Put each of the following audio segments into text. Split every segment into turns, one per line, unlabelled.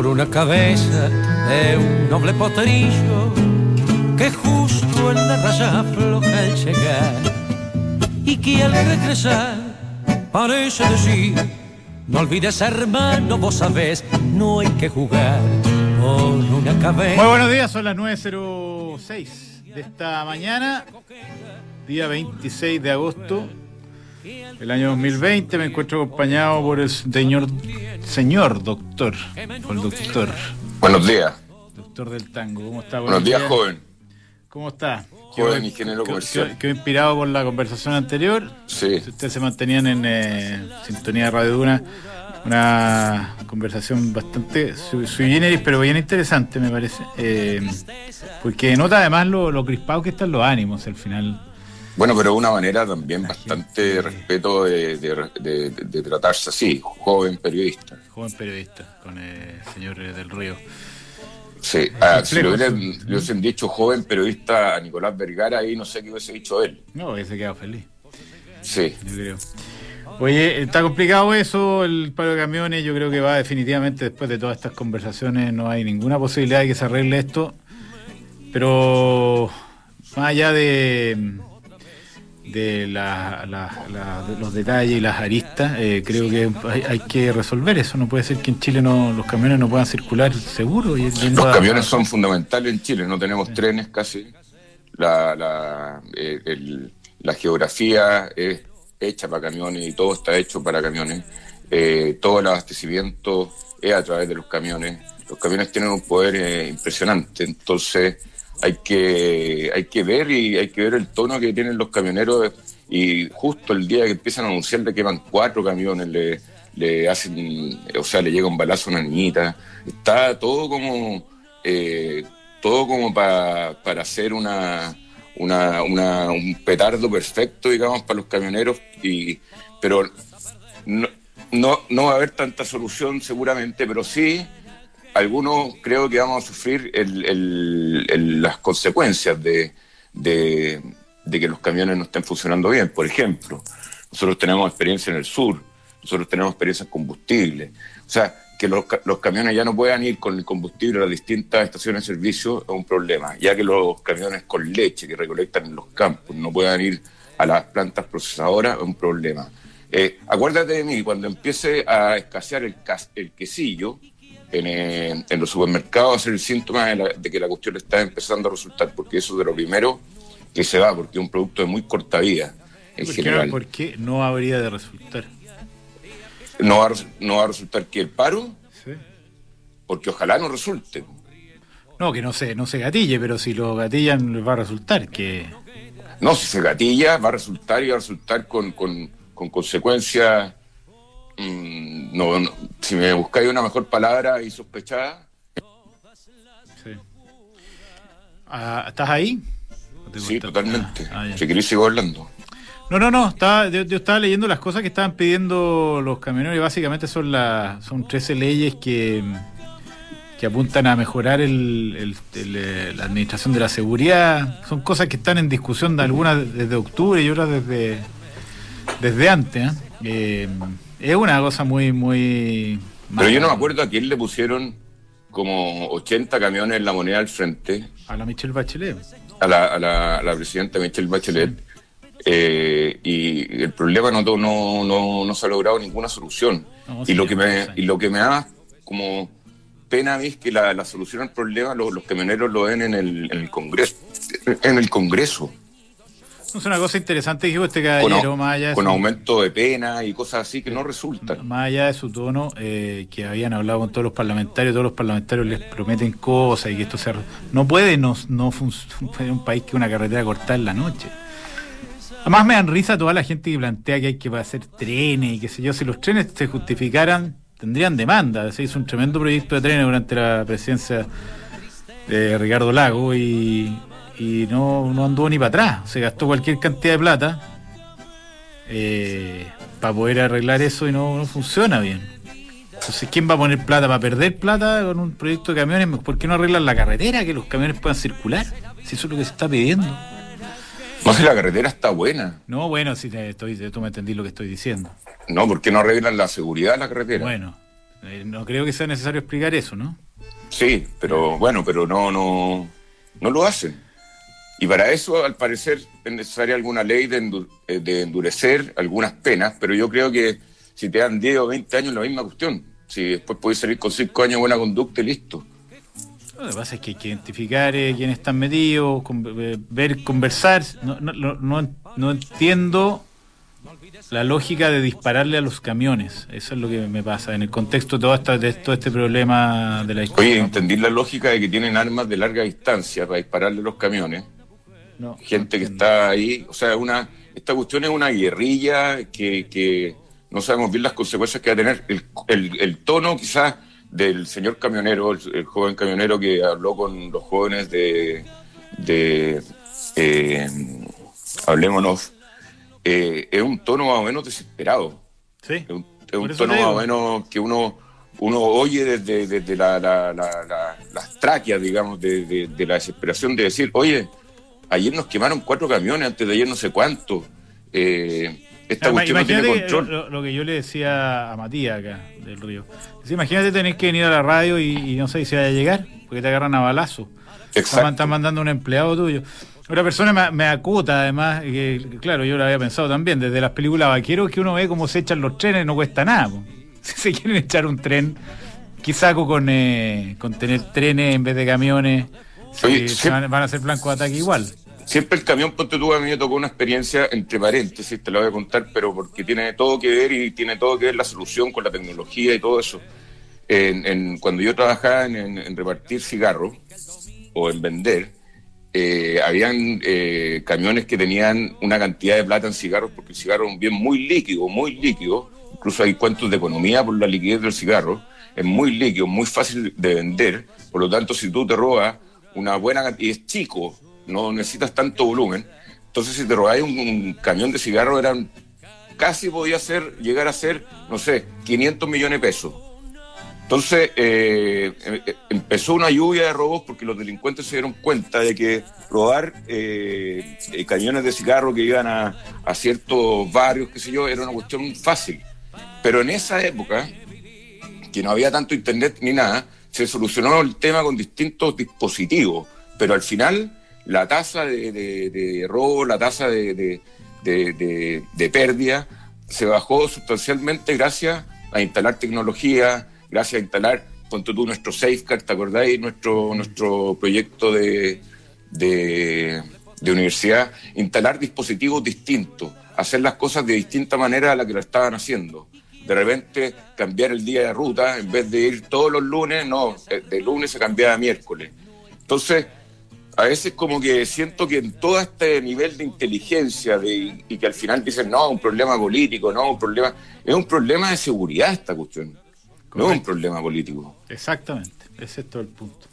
por una cabeza de un noble potrillo que justo en la raya floja al llegar y que al regresar parece decir no olvides hermano, vos sabés, no hay que jugar con una cabeza.
Muy buenos días, son las 9.06 de esta mañana, día 26 de agosto el año 2020 me encuentro acompañado por el señor, señor doctor, por el doctor.
Buenos días.
Doctor del tango, ¿cómo está?
Buenos, días, joven.
¿Cómo está?
Joven ingeniero comercial.
Quedó inspirado por la conversación anterior.
Sí.
Si ustedes se mantenían en eh, sintonía de Radio Duna, una conversación bastante sui generis, pero bien interesante, me parece. Eh, porque nota además lo, lo crispado que están los ánimos al final
bueno, pero de una manera también bastante respeto de, tratarse así, joven periodista.
Joven periodista, con el señor del Río.
Sí, ah, si le hubiesen, dicho joven periodista a Nicolás Vergara, ahí no sé qué hubiese dicho él.
No, hubiese quedado feliz.
Sí.
Oye, está complicado eso, el paro de camiones, yo creo que va definitivamente después de todas estas conversaciones, no hay ninguna posibilidad de que se arregle esto, pero más allá de de, los detalles y las aristas, eh, creo que hay, que resolver eso. No puede ser que en Chile no, los camiones no puedan circular seguro. Y
los camiones son fundamentales en Chile, no tenemos trenes casi. La, la, eh, la geografía es hecha para camiones y todo está hecho para camiones. Eh, todo el abastecimiento es a través de los camiones. Los camiones tienen un poder impresionante, entonces hay que, hay que ver y hay que ver el tono que tienen los camioneros. Y justo el día que empiezan a anunciar de que van cuatro camiones, le, le hacen, o sea, le llega un balazo a una niñita, está todo como, eh, todo como para hacer una, una, una, un petardo perfecto, digamos, para los camioneros, y, pero no, no, no va a haber tanta solución seguramente, pero sí algunos creo que vamos a sufrir las consecuencias de, que los camiones no estén funcionando bien. Por ejemplo, nosotros tenemos experiencia en el sur, nosotros tenemos experiencia en combustible. O sea, que los, camiones ya no puedan ir con el combustible a las distintas estaciones de servicio es un problema, ya que los camiones con leche que recolectan en los campos no puedan ir a las plantas procesadoras es un problema. Eh, acuérdate de mí, cuando empiece a escasear el, el quesillo, eh, en, los supermercados es el síntoma de, que la cuestión está empezando a resultar, porque eso es de lo primero que se va, porque es un producto de muy corta vida en
¿Por
general.
¿Por qué no habría de resultar?
¿No va, no va a resultar que el paro? Sí. Porque ojalá no resulte.
No, que no se, no se gatille, pero si lo gatillan les va a resultar que...
No, si se gatilla va a resultar y va a resultar con, con, con consecuencias Mm, no, si me buscáis una mejor palabra y sospechada.
Sí. Ah, ¿Estás ahí?
Sí, totalmente. Ah, si queréis sigo hablando.
No, no, no, estaba, yo, estaba leyendo las cosas que estaban pidiendo los camioneros y básicamente son las son 13 leyes que, que apuntan a mejorar el, eh, la administración de la seguridad. Son cosas que están en discusión de algunas desde octubre y otras desde, desde antes. ¿eh? eh es una cosa muy, muy...
Pero yo no me acuerdo a quién le pusieron como 80 camiones en la moneda al frente.
A la Michelle Bachelet.
A la, a la, presidenta Michelle Bachelet. Eh, y el problema no, no, no, no, se ha logrado ninguna solución. y, lo que me, y lo que me da como pena es que la, la solución al problema los, los camioneros lo ven en el, en el Congreso. En el Congreso.
Es una cosa interesante que este caballero, con,
más Con aumento de pena y cosas así que no resultan.
Más allá de su tono, eh, que habían hablado con todos los parlamentarios, todos los parlamentarios les prometen cosas y que esto se... No puede no, no funcionar un país que una carretera cortada en la noche. Además me dan risa toda la gente que plantea que hay que hacer trenes y qué sé yo. Si los trenes se justificaran, tendrían demanda. Se hizo un tremendo proyecto de trenes durante la presidencia de Ricardo Lago y y no, no anduvo ni para atrás. Se gastó cualquier cantidad de plata eh, para poder arreglar eso y no, funciona bien. Entonces, ¿quién va a poner plata para perder plata con un proyecto de camiones? ¿Por qué no arreglan la carretera, que los camiones puedan circular? Si eso es lo que se está pidiendo.
No, si la carretera está buena.
No, bueno, si te estoy, tú me entendí lo que estoy diciendo.
No, ¿por qué no arreglan la seguridad de la carretera?
Bueno, Eh, no creo que sea necesario explicar eso, ¿no?
Sí, pero bueno, pero no, no, no lo hacen. Y para eso, al parecer, es necesaria alguna ley de, eh, de endurecer algunas penas, pero yo creo que si te dan 10 o 20 años, la misma cuestión. Si después puedes salir con 5 años de buena conducta y listo.
Lo que pasa es que hay que identificar eh, quiénes están metidos, eh, ver, conversar. No, no, no, no, entiendo la lógica de dispararle a los camiones. Eso es lo que me pasa en el contexto de todo, esta, de todo este problema de la
Oye, entendí la lógica de que tienen armas de larga distancia para dispararle a los camiones gente que está ahí, o sea, una esta cuestión es una guerrilla que, que no sabemos bien las consecuencias que va a tener. El, el, tono quizás del señor camionero, el, joven camionero que habló con los jóvenes de, de eh, Hablémonos, eh, es un tono más o menos desesperado.
Sí.
Es un, tono más o menos que uno uno oye desde, desde la, la, la, las tráqueas, digamos, de, de, la desesperación de decir, oye, Ayer nos quemaron cuatro camiones, antes de ayer no sé cuánto. Eh, esta cuestión no tiene control.
Lo, que yo le decía a Matías acá, del Río. imagínate tener que venir a la radio y, no sé si va a llegar, porque te agarran a balazo. Exacto. Están mandando un empleado tuyo. Una persona me, me, acuta, además, que claro, yo lo había pensado también, desde las películas vaqueros que uno ve cómo se echan los trenes, no cuesta nada. Si se quieren echar un tren, ¿qué saco con, eh, con tener trenes en vez de camiones? Van, a ser blancos de ataque igual.
Siempre el camión, ponte tú, a mí me tocó una experiencia, entre paréntesis, te la voy a contar, pero porque tiene todo que ver y tiene todo que ver la solución con la tecnología y todo eso. En, cuando yo trabajaba en, repartir cigarros o en vender, eh, habían eh, camiones que tenían una cantidad de plata en cigarros, porque el cigarro es un bien muy líquido, muy líquido, incluso hay cuentos de economía por la liquidez del cigarro, es muy líquido, muy fácil de vender, por lo tanto si tú te robas una buena cantidad, y es chico, no necesitas tanto volumen. Entonces, si te robáis un, camión de cigarro, eran casi podía ser, llegar a ser, no sé, 500 millones de pesos. Entonces, eh, eh, empezó una lluvia de robos porque los delincuentes se dieron cuenta de que robar eh, camiones de cigarro que iban a, a, ciertos barrios, qué sé yo, era una cuestión fácil. Pero en esa época, que no había tanto internet ni nada, se solucionó el tema con distintos dispositivos. Pero al final la tasa de, robo, la tasa de, pérdida se bajó sustancialmente gracias a instalar tecnología, gracias a instalar, ponte tú, nuestro Safeguard, ¿te acordáis? Nuestro, nuestro proyecto de, de, universidad, instalar dispositivos distintos, hacer las cosas de distinta manera a la que lo estaban haciendo. De repente cambiar el día de ruta, en vez de ir todos los lunes, no, de lunes se cambiaba a miércoles. Entonces, a veces como que siento que en todo este nivel de inteligencia de, y que al final dicen, no, un problema político, no, un problema, es un problema de seguridad esta cuestión, no es un problema político.
Exactamente, ese es todo el punto.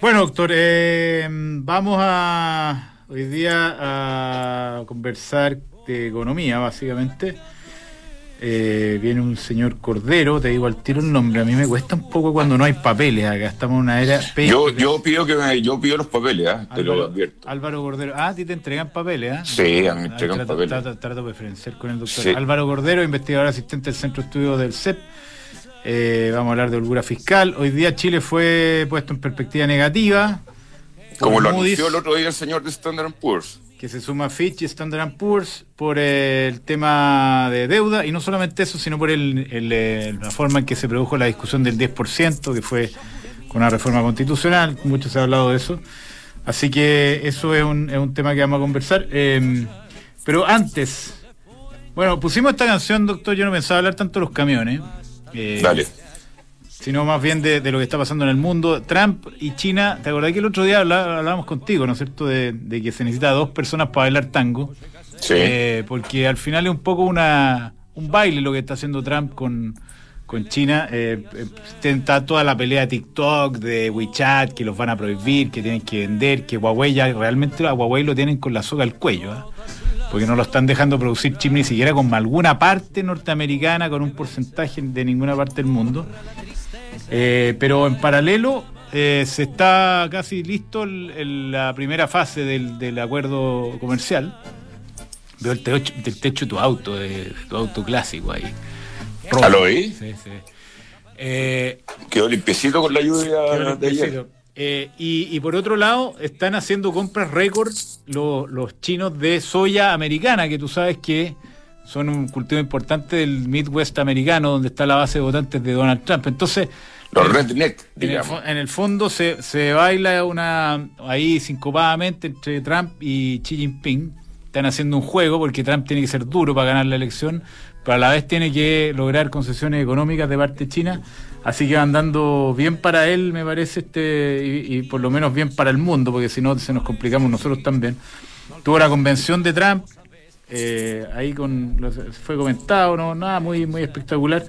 Bueno, doctor, eh, vamos a hoy día a conversar de economía, básicamente. Eh, viene un señor Cordero, te digo al tiro el nombre, a mí me cuesta un poco cuando no hay papeles, acá estamos en una era...
Yo, yo pido que me, yo pido los papeles, ¿eh? te lo advierto.
Álvaro Cordero, ah, a ti te entregan papeles, ¿eh?
Sí, a mí me entregan trato, papeles.
Trato, trato, preferencial con el doctor Álvaro Cordero, investigador asistente del Centro de Estudios del CEP. Eh, vamos a hablar de holgura fiscal. Hoy día Chile fue puesto en perspectiva negativa.
Como lo anunció el otro día el señor de Standard Poor's
que se suma Fitch y Standard Poor's por el tema de deuda y no solamente eso, sino por el, la forma en que se produjo la discusión del 10%, que fue con una reforma constitucional, mucho se ha hablado de eso. Así que eso es un, es un tema que vamos a conversar. Em, pero antes, bueno, pusimos esta canción, doctor, yo no pensaba hablar tanto de los camiones.
Eh, Dale
sino más bien de, lo que está pasando en el mundo. Trump y China, ¿te acordás que el otro día hablábamos contigo, ¿no es cierto?, de, que se necesita dos personas para bailar tango.
Sí.
Eh, porque al final es un poco una un baile lo que está haciendo Trump con, con China. Eh, eh está toda la pelea de TikTok, de WeChat, que los van a prohibir, que tienen que vender, que Huawei ya realmente a Huawei lo tienen con la soga al cuello. ¿eh? porque no lo están dejando producir chip ni siquiera con alguna parte norteamericana, con un porcentaje de ninguna parte del mundo. Eh, pero en paralelo eh, se está casi listo la primera fase del, acuerdo comercial. Veo el techo, del techo de tu auto, de, tu auto clásico ahí.
¿Lo vi?
Sí, sí.
Eh, quedó limpiecito con la lluvia de ayer.
Eh, y, por otro lado, están haciendo compras récord los, los chinos de soya americana, que tú sabes que son un cultivo importante del Midwest americano, donde está la base de votantes de Donald Trump. Entonces,
los redneck,
digamos. En el, fondo se, se, baila una ahí sincopadamente entre Trump y Xi Jinping. Están haciendo un juego porque Trump tiene que ser duro para ganar la elección, pero a la vez tiene que lograr concesiones económicas de parte de China. Así que andando bien para él, me parece, este y, por lo menos bien para el mundo, porque si no se nos complicamos nosotros también. Tuvo la convención de Trump, eh, ahí con fue comentado, no nada muy muy espectacular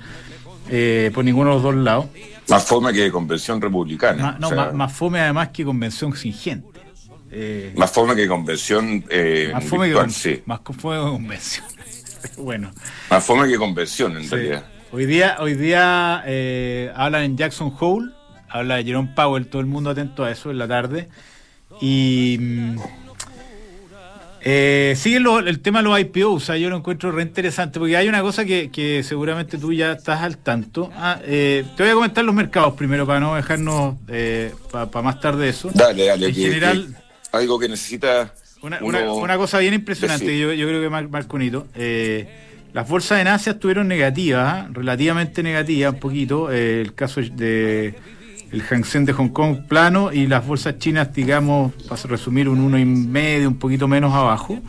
eh, por ninguno de los dos lados.
Más fome que convención republicana.
no, más, fome además que convención sin gente.
Eh, más fome que convención eh, más fome que, sí.
Más fome que convención. bueno.
Más fome que convención, en realidad.
Hoy día, hoy día hablan en Jackson Hole, habla de Jerome Powell, todo el mundo atento a eso en la tarde. Y eh, sigue el tema de los IPO, o sea, yo lo encuentro re interesante, porque hay una cosa que, seguramente tú ya estás al tanto. Ah, eh, te voy a comentar los mercados primero para no dejarnos eh, para más tarde eso.
Dale, dale. En general, algo que necesita...
Una, cosa bien impresionante, yo, yo, creo que marco Eh, las bolsas en Asia estuvieron negativas, ¿ah? relativamente negativas, un poquito. el caso de el Hang Seng de Hong Kong plano y las bolsas chinas, digamos, para resumir, un uno y medio, un poquito menos abajo,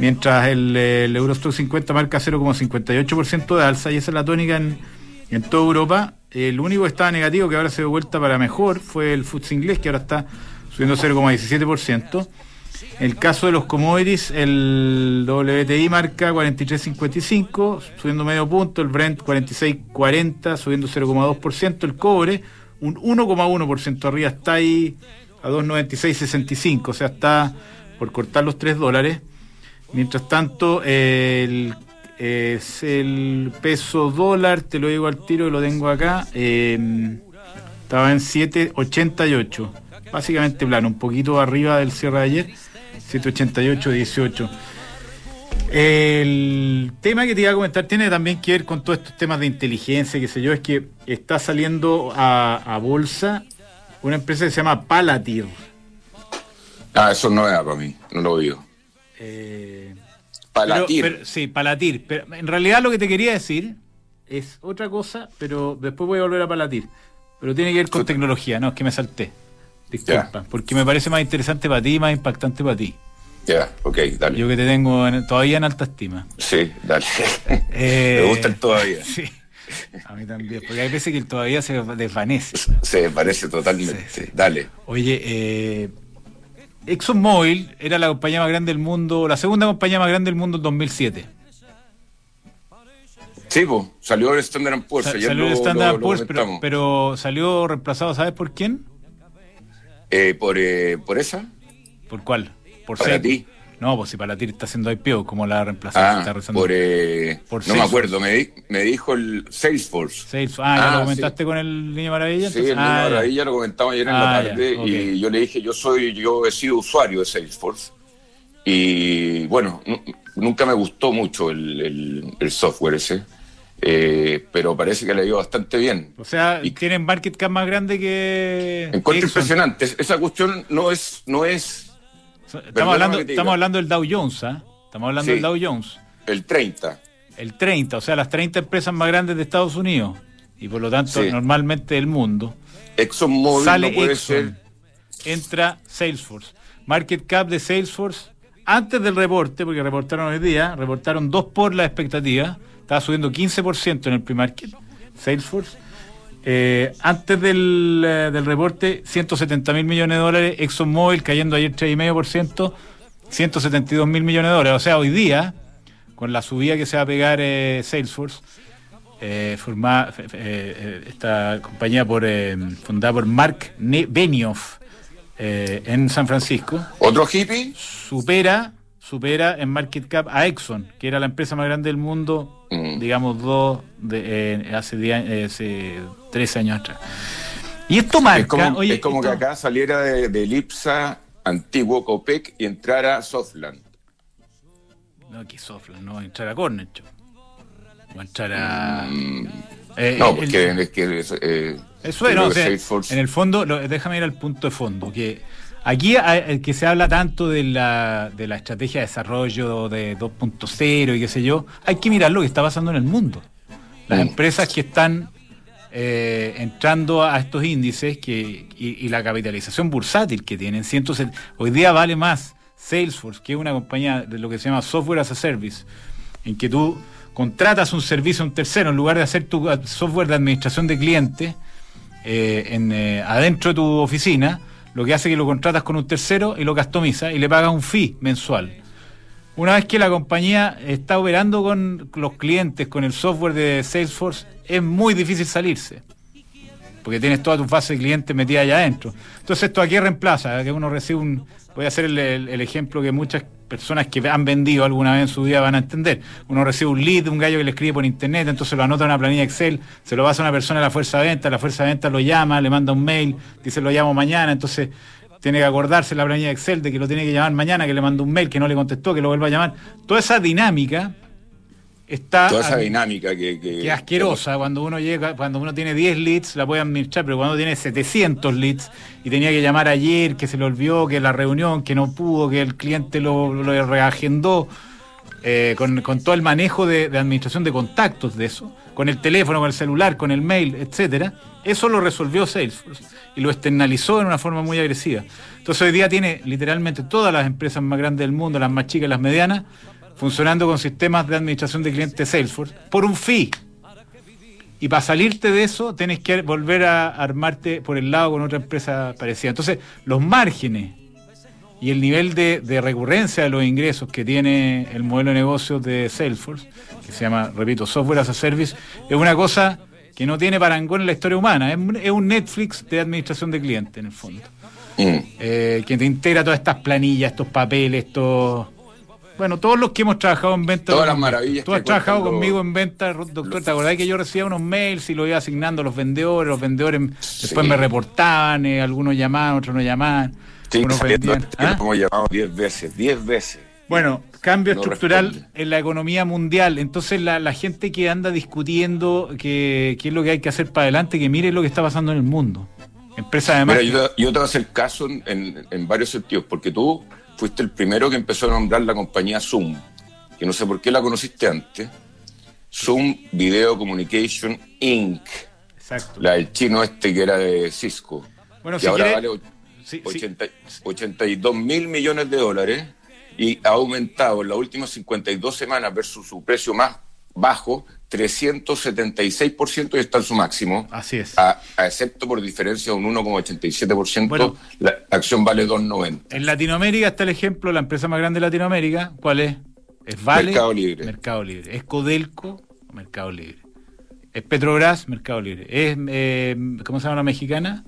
mientras el, el Eurostock 50 marca 0,58% de alza y esa es la tónica en, en toda Europa. El único que estaba negativo, que ahora se dio vuelta para mejor, fue el FTSE inglés, que ahora está subiendo 0,17%. En el caso de los commodities, el WTI marca 43.55, subiendo medio punto, el Brent 46.40, subiendo 0,2%, el cobre un 1,1% arriba, está ahí a 2,9665, o sea, está por cortar los 3 dólares. Mientras tanto, el, el peso dólar, te lo digo al tiro y lo tengo acá, em, estaba en 7,88, básicamente plano, un poquito arriba del cierre de ayer, 7,88, 18. El tema que te iba a comentar tiene también que ver con todos estos temas de inteligencia, qué sé yo, es que está saliendo a, bolsa una empresa que se llama Palatir.
Ah, eso no era para mí, no lo digo. Eh,
Palatir. sí, Palatir. Pero en realidad lo que te quería decir es otra cosa, pero después voy a volver a Palatir. Pero tiene que ver con tecnología, no, es que me salté. Disculpa, porque me parece más interesante para ti y más impactante para ti.
Ya, ok, dale.
Yo que te tengo todavía en alta estima.
Sí, dale. Eh, Me gusta el todavía.
Sí. A mí también, porque hay veces que el todavía se desvanece.
Se desvanece totalmente. Dale.
Oye, eh, ExxonMobil era la compañía más grande del mundo, la segunda compañía más grande del mundo en 2007.
Sí, pues, salió el Standard Poor's.
salió el Standard Poor's, pero, pero, salió reemplazado, ¿sabes por quién?
Eh, por, eh, ¿Por esa?
¿Por cuál?
Por para ti.
No, pues si para ti está haciendo IPO, como la reemplazaste?
Ah, está por, eh, no me acuerdo, me, me, dijo el Salesforce.
Salesforce. Ah, ¿ya lo ah, comentaste con el Niño Maravilla?
Sí, el Niño ah, Maravilla lo comentamos ayer en la ah, tarde y yo le dije, yo soy, yo he sido usuario de Salesforce y bueno, nunca me gustó mucho el, el, software ese. Eh, pero parece que le ha ido bastante bien.
O sea, y tienen market cap más grande que.
Encuentro impresionante. Esa cuestión no es, no es
Estamos hablando, estamos hablando del Dow Jones, ¿ah? Estamos hablando del Dow Jones.
El 30.
El 30, o sea, las 30 empresas más grandes de Estados Unidos y por lo tanto normalmente del mundo.
ExxonMobil
sale puede Exxon, entra Salesforce. Market cap de Salesforce antes del reporte, porque reportaron hoy día, reportaron dos por la expectativa, estaba subiendo 15% en el pre-market, Salesforce eh, antes del, eh, del reporte, 170 mil millones de dólares, ExxonMobil cayendo ayer 3,5%, 172 mil millones de dólares. O sea, hoy día, con la subida que se va a pegar eh, Salesforce, formada, esta compañía por, fundada por Mark Benioff en San Francisco.
¿Otro hippie?
Supera supera en market cap a Exxon, que era la empresa más grande del mundo, mm. digamos, dos de, eh, hace, eh, hace 13 años atrás. Y esto marca.
Es como, es como que acá saliera de, de Lipsa, antiguo Copec, y entrara Softland.
No, que Softland, no, entrar a Corner, o entrar a.
Mm.
Eh, no, porque es que... Eh, eso es, en el fondo, déjame ir al punto de fondo, que aquí hay, que se habla tanto de la, de la estrategia de desarrollo de 2.0 y qué sé yo, hay que mirar lo que está pasando en el mundo. Las empresas que están eh, entrando a estos índices que, y, la capitalización bursátil que tienen. hoy día vale más Salesforce, que es una compañía de lo que se llama Software as a Service, en que tú contratas un servicio a un tercero en lugar de hacer tu software de administración de clientes eh, en, eh, adentro de tu oficina, lo que hace que lo contratas con un tercero y lo customiza y le pagas un fee mensual. Una vez que la compañía está operando con los clientes, con el software de Salesforce, es muy difícil salirse. Porque tienes toda tu fase de clientes metida allá adentro. Entonces, ¿esto aquí reemplaza? Que uno recibe un. Voy a hacer el, ejemplo que muchas personas que han vendido alguna vez en su vida van a entender. Uno recibe un lead de un gallo que le escribe por internet, entonces lo anota en una planilla Excel, se lo pasa a una persona a la fuerza de venta, la fuerza de venta lo llama, le manda un mail, dice lo llamo mañana, entonces tiene que acordarse la planilla Excel de que lo tiene que llamar mañana, que le mandó un mail, que no le contestó, que lo vuelva a llamar. Toda esa dinámica está.
Toda esa dinámica que.
Que, asquerosa. Cuando uno llega, cuando uno tiene 10 leads, la puede administrar, pero cuando tiene 700 leads y tenía que llamar ayer, que se le olvidó, que la reunión, que no pudo, que el cliente lo, lo reagendó. Eh, con, todo el manejo de, de, administración de contactos de eso, con el teléfono, con el celular, con el mail, etcétera, eso lo resolvió Salesforce y lo externalizó en una forma muy agresiva. Entonces hoy día tiene literalmente todas las empresas más grandes del mundo, las más chicas y las medianas, funcionando con sistemas de administración de clientes Salesforce por un fee. Y para salirte de eso, tenés que volver a armarte por el lado con otra empresa parecida. Entonces, los márgenes y el nivel de, de, recurrencia de los ingresos que tiene el modelo de negocio de Salesforce, que se llama, repito, Software as a Service, es una cosa que no tiene parangón en la historia humana. Es, un Netflix de administración de clientes, en el fondo. Mm. Eh, que te integra todas estas planillas, estos papeles, estos... Bueno, todos los que hemos trabajado en venta.
Todas las maravillas.
Tú has trabajado conmigo en venta, doctor. ¿Te acordás que yo recibía unos mails y los iba asignando a los vendedores? Los vendedores después me reportaban, eh, algunos llamaban, otros no llamaban.
Sí, unos vendían. ¿Ah? Hemos llamado 10 veces, 10 veces.
Bueno, cambio estructural en la economía mundial. Entonces la, gente que anda discutiendo qué es lo que hay que hacer para adelante, que mire lo que está pasando en el mundo. Empresa además.
Mira, yo, te voy a hacer caso en, varios sentidos, porque tú fuiste el primero que empezó a nombrar la compañía Zoom, que no sé por qué la conociste antes. Zoom Video Communication Inc. Exacto. La del chino este que era de Cisco. Bueno, que ahora vale 82 mil millones de dólares y ha aumentado en las últimas 52 semanas versus su precio más bajo 376% y está en su máximo.
Así es.
A, excepto por diferencia de un 1,87%, la acción vale 2,90.
En Latinoamérica está el ejemplo, la empresa más grande de Latinoamérica, ¿cuál es? Es Vale.
Mercado Libre.
Mercado Libre. Es Codelco, Mercado Libre. Es Petrobras, Mercado Libre. Es, eh, ¿cómo se llama la mexicana?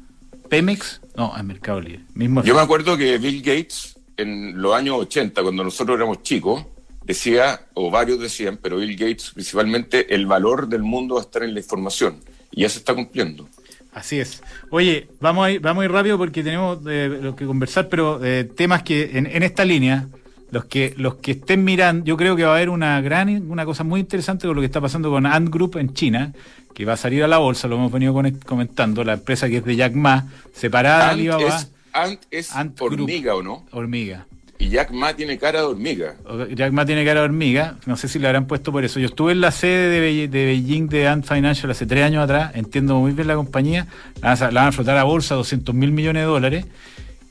Pemex, no, es Mercado Libre.
Mismo Yo me acuerdo que Bill Gates en los años 80, cuando nosotros éramos chicos, decía, o varios decían, pero Bill Gates principalmente, el valor del mundo va a estar en la información. Y ya se está cumpliendo.
Así es. Oye, vamos a ir, vamos a ir rápido porque tenemos eh, lo que conversar, pero eh, temas que en, en, esta línea, los que, los que estén mirando, yo creo que va a haber una gran, una cosa muy interesante con lo que está pasando con Ant Group en China, que va a salir a la bolsa, lo hemos venido comentando, la empresa que es de Jack Ma, separada de Alibaba.
Ant es hormiga, ¿o no?
Hormiga.
Y Jack Ma tiene cara de hormiga.
Jack Ma tiene cara de hormiga. No sé si le habrán puesto por eso. Yo estuve en la sede de, Beijing de Ant Financial hace tres años atrás. Entiendo muy bien la compañía. La van a, flotar a bolsa 200 mil millones de dólares.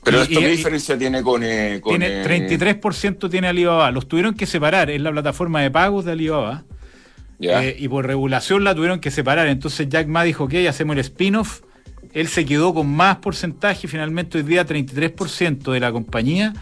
Pero esto, ¿qué diferencia tiene con,
eh, tiene 33% tiene Alibaba. Los tuvieron que separar. Es la plataforma de pagos de Alibaba. Eh, y por regulación la tuvieron que separar. Entonces Jack Ma dijo, ok, hacemos el spin-off él se quedó con más porcentaje, finalmente hoy día 33% de la compañía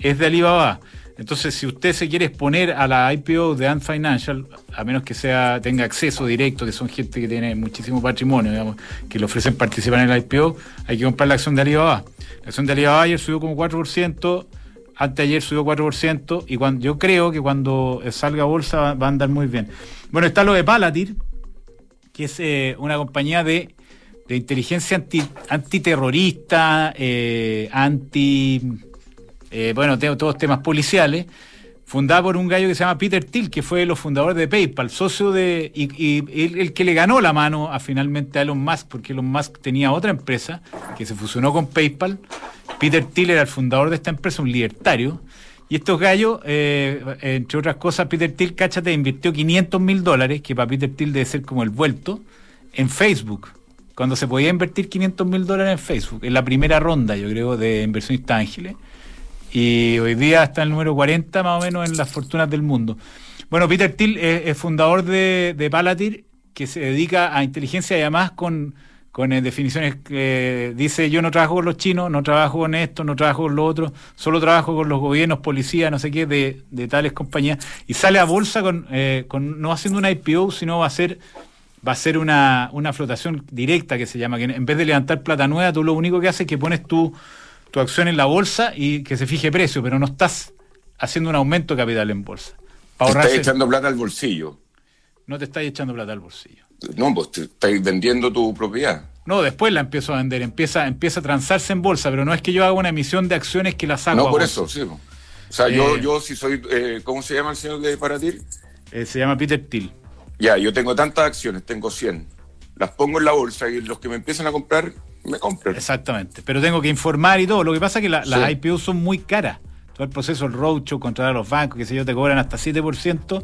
es de Alibaba. Entonces, si usted se quiere exponer a la IPO de Ant Financial, a menos que sea tenga acceso directo, que son gente que tiene muchísimo patrimonio, digamos, que le ofrecen participar en el IPO, hay que comprar la acción de Alibaba. La acción de Alibaba ayer subió como 4%, anteayer subió 4%, y cuando, yo creo que cuando salga bolsa va, a andar muy bien. Bueno, está lo de Palatir, que es eh, una compañía de de inteligencia anti, antiterrorista, eh, anti, eh, bueno, tengo todos temas policiales, fundada por un gallo que se llama Peter Thiel, que fue los fundadores de PayPal, socio de. y, el, que le ganó la mano a finalmente a Elon Musk, porque Elon Musk tenía otra empresa que se fusionó con PayPal. Peter Thiel era el fundador de esta empresa, un libertario. Y estos gallos, eh, entre otras cosas, Peter Thiel, cáchate, invirtió 500 mil dólares, que para Peter Thiel debe ser como el vuelto, en Facebook. Cuando se podía invertir 500 mil dólares en Facebook, en la primera ronda, yo creo, de inversionistas ángeles y hoy día está el número 40 más o menos en las fortunas del mundo. Bueno, Peter Thiel es, fundador de, de, Palantir, que se dedica a inteligencia y además con, con eh, definiciones que dice yo no trabajo con los chinos, no trabajo con esto, no trabajo con lo otro, solo trabajo con los gobiernos, policías, no sé qué, de, de tales compañías, y sale a bolsa con, eh, con no haciendo una IPO, sino va a ser va a ser una, una flotación directa que se llama, que en vez de levantar plata nueva, tú lo único que haces es que pones tu tu acción en la bolsa y que se fije precio, pero no estás haciendo un aumento de capital en bolsa.
Para te estás echando plata al bolsillo.
No te estás echando plata al bolsillo.
No, pues te estás vendiendo tu propiedad.
No, después la empiezo a vender, empieza, empieza a transarse en bolsa, pero no es que yo haga una emisión de acciones que la saco.
No, por eso, sí. O sea, yo, eh, yo si soy, eh, ¿cómo se llama el señor de Paratir?
Eh, se llama Peter Thiel.
Ya, yo tengo tantas acciones, tengo 100. Las pongo en la bolsa y los que me empiezan a comprar me compren.
Exactamente, pero tengo que informar y todo. Lo que pasa es que las IPO son muy caras. Todo el proceso, el roadshow, contra los bancos, que sé yo, te cobran hasta 7%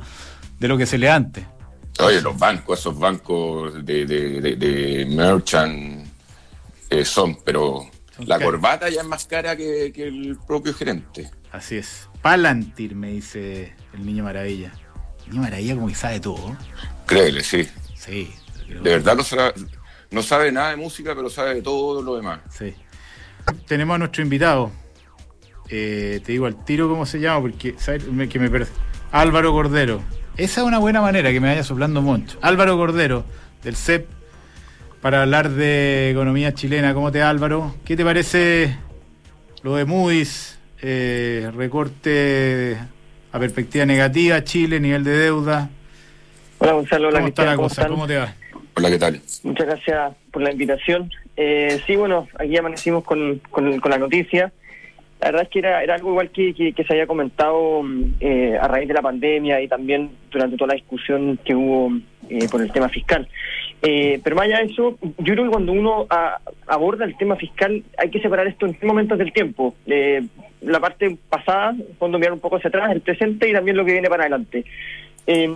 de lo que se le antes.
Oye, los bancos, esos bancos de, de, merchant eh, son, pero la corbata ya es más cara que, el propio gerente.
Así es. Palantir, me dice el niño maravilla. El niño maravilla como que sabe todo.
Créele, sí.
Sí.
De verdad lo sabe, no sabe nada de música, pero sabe de todo lo demás.
Sí. Tenemos a nuestro invitado. Eh, te digo al tiro cómo se llama, porque ¿sabes? que me perdí. Álvaro Cordero. Esa es una buena manera que me vaya soplando mucho. Álvaro Cordero, del CEP, para hablar de economía chilena. ¿Cómo te Álvaro? ¿Qué te parece lo de Moody's? Eh, recorte a perspectiva negativa, Chile, nivel de deuda.
Hola Gonzalo,
¿Cómo está la cosa? ¿Cómo te va?
Hola, ¿qué tal?
Muchas gracias por la invitación. Eh, sí, bueno, aquí amanecimos con, con, la noticia. La verdad es que era, era algo igual que, que, se había comentado eh, a raíz de la pandemia y también durante toda la discusión que hubo eh, por el tema fiscal. Eh, pero más allá de eso, yo creo que cuando uno aborda el tema fiscal hay que separar esto en tres momentos del tiempo. la parte pasada, cuando mirar un poco hacia atrás, el presente y también lo que viene para adelante.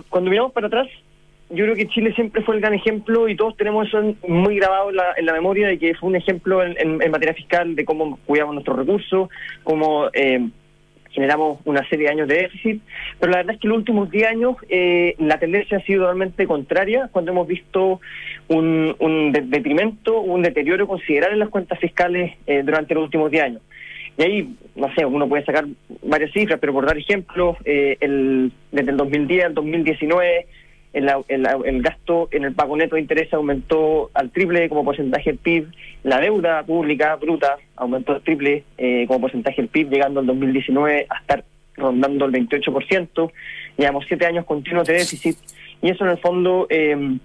cuando miramos para atrás, yo creo que Chile siempre fue el gran ejemplo y todos tenemos eso muy grabado en la, memoria de que fue un ejemplo en, materia fiscal de cómo cuidamos nuestros recursos, cómo eh, generamos una serie de años de déficit, pero la verdad es que en los últimos 10 años eh, la tendencia ha sido totalmente contraria cuando hemos visto un, un detrimento, un deterioro considerable en las cuentas fiscales eh, durante los últimos 10 años. Y ahí, no sé, uno puede sacar varias cifras, pero por dar ejemplos, el, desde el 2010 al 2019 el, el, gasto en el pago neto de interés aumentó al triple como porcentaje del PIB, la deuda pública bruta aumentó al triple eh, como porcentaje del PIB, llegando al 2019 a estar rondando el 28%, llevamos siete años continuos de déficit, y eso en el fondo eh,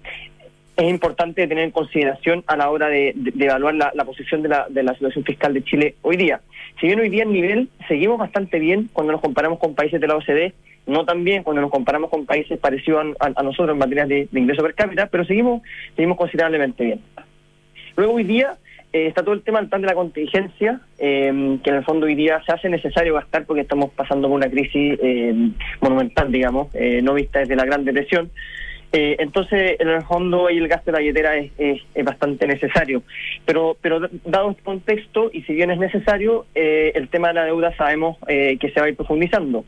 es importante tener en consideración a la hora de, evaluar la, posición de la, de la situación fiscal de Chile hoy día. Si bien hoy día en nivel seguimos bastante bien cuando nos comparamos con países de la OCDE, no tan bien cuando nos comparamos con países parecidos a, nosotros en materia de, ingreso per cápita, pero seguimos, seguimos considerablemente bien. Luego hoy día eh, está todo el tema plan de la contingencia, eh, que en el fondo hoy día se hace necesario gastar porque estamos pasando por una crisis eh, monumental, digamos, no vista desde la Gran Depresión. entonces, en el fondo, ahí el gasto de la billetera es, es, bastante necesario. Pero, pero dado este contexto, y si bien es necesario, el tema de la deuda sabemos que se va a ir profundizando.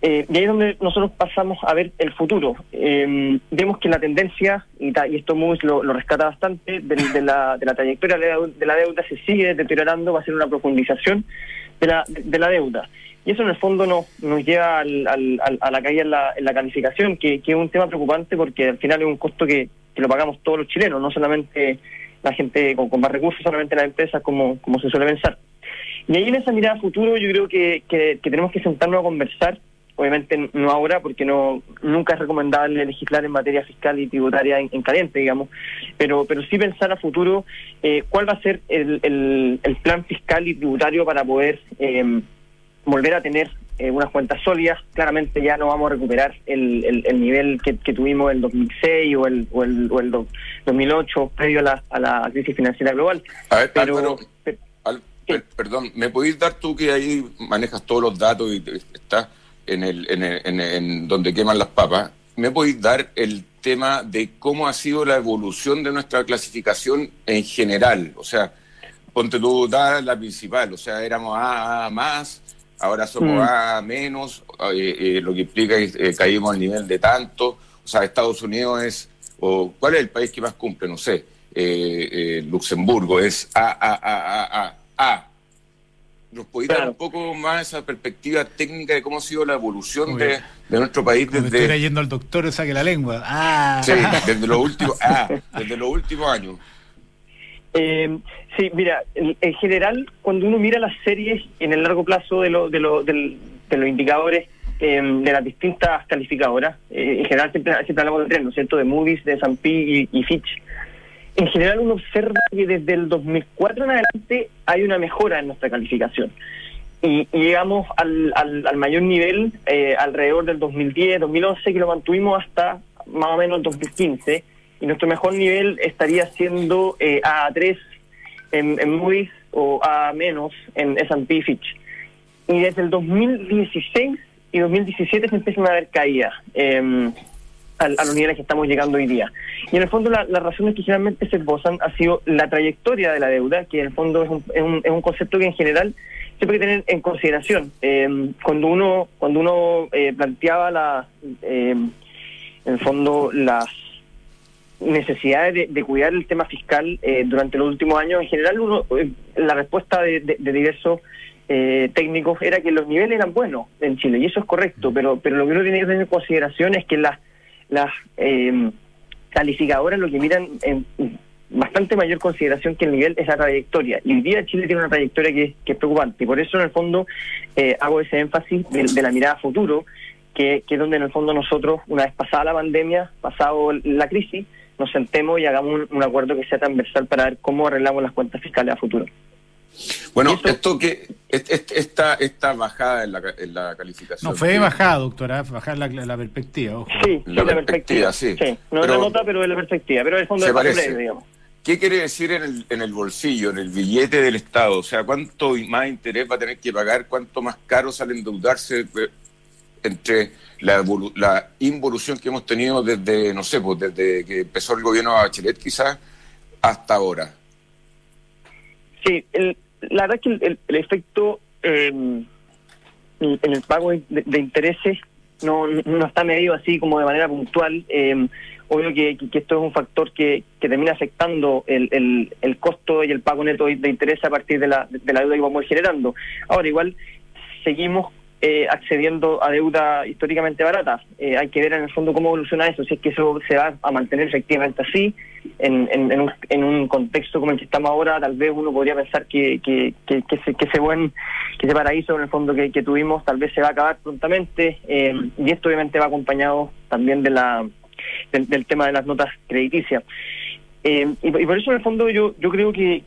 Eh, y ahí es donde nosotros pasamos a ver el futuro. Eh, vemos que la tendencia, y, esto Moose lo, rescata bastante, de, la, de la trayectoria de la, deuda se sigue deteriorando, va a ser una profundización de la, de la deuda. Y eso en el fondo nos, nos lleva al, a la caída en la, calificación, que, que, es un tema preocupante porque al final es un costo que, que lo pagamos todos los chilenos, no solamente la gente con, más recursos, solamente las empresas como, como se suele pensar. Y ahí en esa mirada futuro yo creo que, que tenemos que sentarnos a conversar obviamente no ahora porque no nunca es recomendable legislar en materia fiscal y tributaria en, caliente digamos pero pero sí pensar a futuro eh, cuál va a ser el, el, plan fiscal y tributario para poder eh, volver a tener eh, unas cuentas sólidas. Claramente ya no vamos a recuperar el, el, nivel que, tuvimos en 2006 o el, o el, o el 2008, previo a la, a la crisis financiera global.
A ver, pero, perdón, ¿me podéis dar tú que ahí manejas todos los datos y estás en, el, en, el, en, donde queman las papas? ¿Me podéis dar el tema de cómo ha sido la evolución de nuestra clasificación en general? O sea, ponte tú, da la principal, o sea, éramos A, más, ahora somos mm. A menos, eh, eh, lo que implica que eh, caímos al nivel de tanto, o sea, Estados Unidos es, o ¿cuál es el país que más cumple? No sé, Luxemburgo es A, A, A, A, A, A. ¿Nos podéis dar un poco más esa perspectiva técnica de cómo ha sido la evolución de, nuestro país
desde... Estoy yendo al doctor, saque la lengua. Ah.
Sí, desde los últimos, ah, desde los últimos años.
Eh, sí, mira, en, general, cuando uno mira las series en el largo plazo de, lo, de, lo, de, los indicadores eh, de las distintas calificadoras, eh, en general siempre, hablamos de tres, ¿no es cierto?, de Moody's, de S&P y, Fitch. En general uno observa que desde el 2004 en adelante hay una mejora en nuestra calificación. Y, llegamos al, al, mayor nivel eh, alrededor del 2010, 2011, que lo mantuvimos hasta más o menos el 2015 y nuestro mejor nivel estaría siendo eh, A3 en, en Moody's o A- menos en S&P Fitch. Y desde el 2016 y 2017 se empiezan a ver caídas eh, a, los niveles que estamos llegando hoy día. Y en el fondo las razones que generalmente se esbozan ha sido la trayectoria de la deuda, que en el fondo es un, es un, es un concepto que en general se puede tener en consideración. Eh, cuando uno cuando uno eh, planteaba la, eh, en el fondo las necesidad de, cuidar el tema fiscal eh, durante los últimos años, en general uno, eh, la respuesta de, diversos eh, técnicos era que los niveles eran buenos en Chile, y eso es correcto, pero, pero lo que uno tiene que tener en consideración es que las, las calificadoras lo que miran en bastante mayor consideración que el nivel es la trayectoria, y hoy día Chile tiene una trayectoria que, es preocupante, y por eso en el fondo hago ese énfasis de, la mirada a futuro, que, que es donde en el fondo nosotros, una vez pasada la pandemia, pasado la crisis, nos sentemos y hagamos un, acuerdo que sea transversal para ver cómo arreglamos las cuentas fiscales a futuro.
Bueno, esto que esta, esta bajada en la, en la calificación.
No, fue bajada, doctora, bajar la, la perspectiva.
Sí, la, perspectiva, sí. No es la nota, pero es la perspectiva, pero el fondo
se parece. digamos. ¿Qué quiere decir en el, en el bolsillo, en el billete del Estado? O sea, ¿cuánto más interés va a tener que pagar? ¿Cuánto más caro sale endeudarse eh, entre la, la involución que hemos tenido desde, no sé, pues desde que empezó el gobierno de Bachelet quizás hasta ahora.
Sí, la verdad es que el, el, efecto en el pago de, intereses no, no está medido así como de manera puntual. Eh, obvio que, que, esto es un factor que, que termina afectando el, el, el, costo y el pago neto de interés a partir de la, de la deuda que vamos generando. Ahora, igual seguimos eh, accediendo a deuda históricamente barata. Eh, hay que ver en el fondo cómo evoluciona eso, si es que eso se va a mantener efectivamente así, en, en, un, en un contexto como el que estamos ahora, tal vez uno podría pensar que, que, que, ese, que ese buen, que ese paraíso en el fondo que, tuvimos tal vez se va a acabar prontamente, eh, y esto obviamente va acompañado también de la del, tema de las notas crediticias. y, y, por eso en el fondo yo, yo creo que,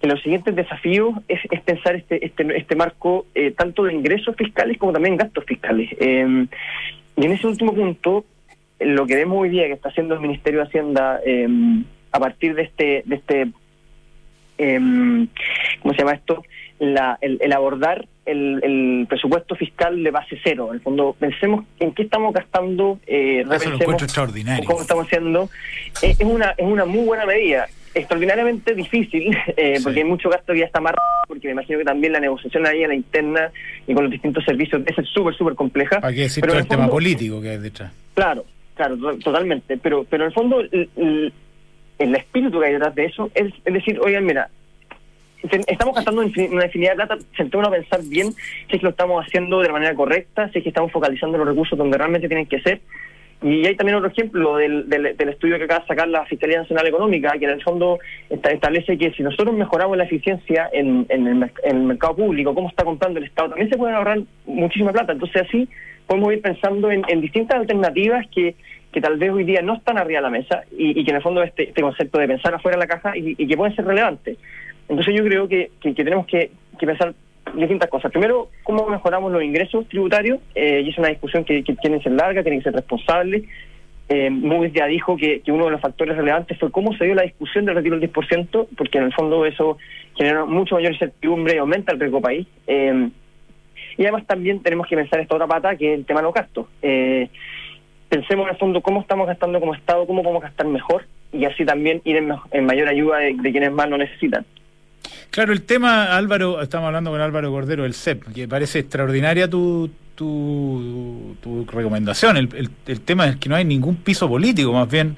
que los siguientes desafíos es, pensar este, este, este marco eh, tanto de ingresos fiscales como también gastos fiscales. Em, y en ese último punto, lo que vemos hoy día que está haciendo el Ministerio de Hacienda em, a partir de este, de este em, ¿cómo se llama esto? La, el, abordar el, presupuesto fiscal de base cero. En el fondo, pensemos en qué estamos gastando,
eh, extraordinario.
cómo estamos haciendo. Eh, es, una, es una muy buena medida extraordinariamente difícil, eh, porque hay mucho gasto que ya está amarrado, porque me imagino que también la negociación ahí en la interna y con los distintos servicios es súper, súper compleja.
Hay que decir pero todo el, tema político que hay detrás.
Claro, claro, totalmente. Pero, pero en el fondo, el, espíritu que hay detrás de eso es, es decir, oigan, mira, estamos gastando una infinidad de plata, sentémonos a pensar bien si es que lo estamos haciendo de la manera correcta, si es que estamos focalizando los recursos donde realmente tienen que ser y hay también otro ejemplo del, del, estudio que acaba de sacar la Fiscalía Nacional Económica, que en el fondo establece que si nosotros mejoramos la eficiencia en, en, el, mercado público, cómo está comprando el Estado, también se puede ahorrar muchísima plata. Entonces así podemos ir pensando en, distintas alternativas que, que tal vez hoy día no están arriba de la mesa y, que en el fondo este, este concepto de pensar afuera de la caja y, que pueden ser relevantes. Entonces yo creo que, que, tenemos que, que pensar distintas cosas. Primero, cómo mejoramos los ingresos tributarios, eh, y es una discusión que, tiene que ser larga, tiene que ser responsable. Eh, Moody's ya dijo que, uno de los factores relevantes fue cómo se dio la discusión del retiro del 10%, porque en el fondo eso genera mucho mayor incertidumbre y aumenta el riesgo país. Eh, y además también tenemos que pensar esta otra pata, que es el tema de los gastos. Eh, pensemos en el fondo cómo estamos gastando como Estado, cómo podemos gastar mejor y así también ir en, mayor ayuda de, quienes más lo necesitan.
Claro, el tema, Álvaro, estamos hablando con Álvaro Cordero del CEP, que parece extraordinaria tu, tu, tu recomendación. El, el, tema es que no hay ningún piso político, más bien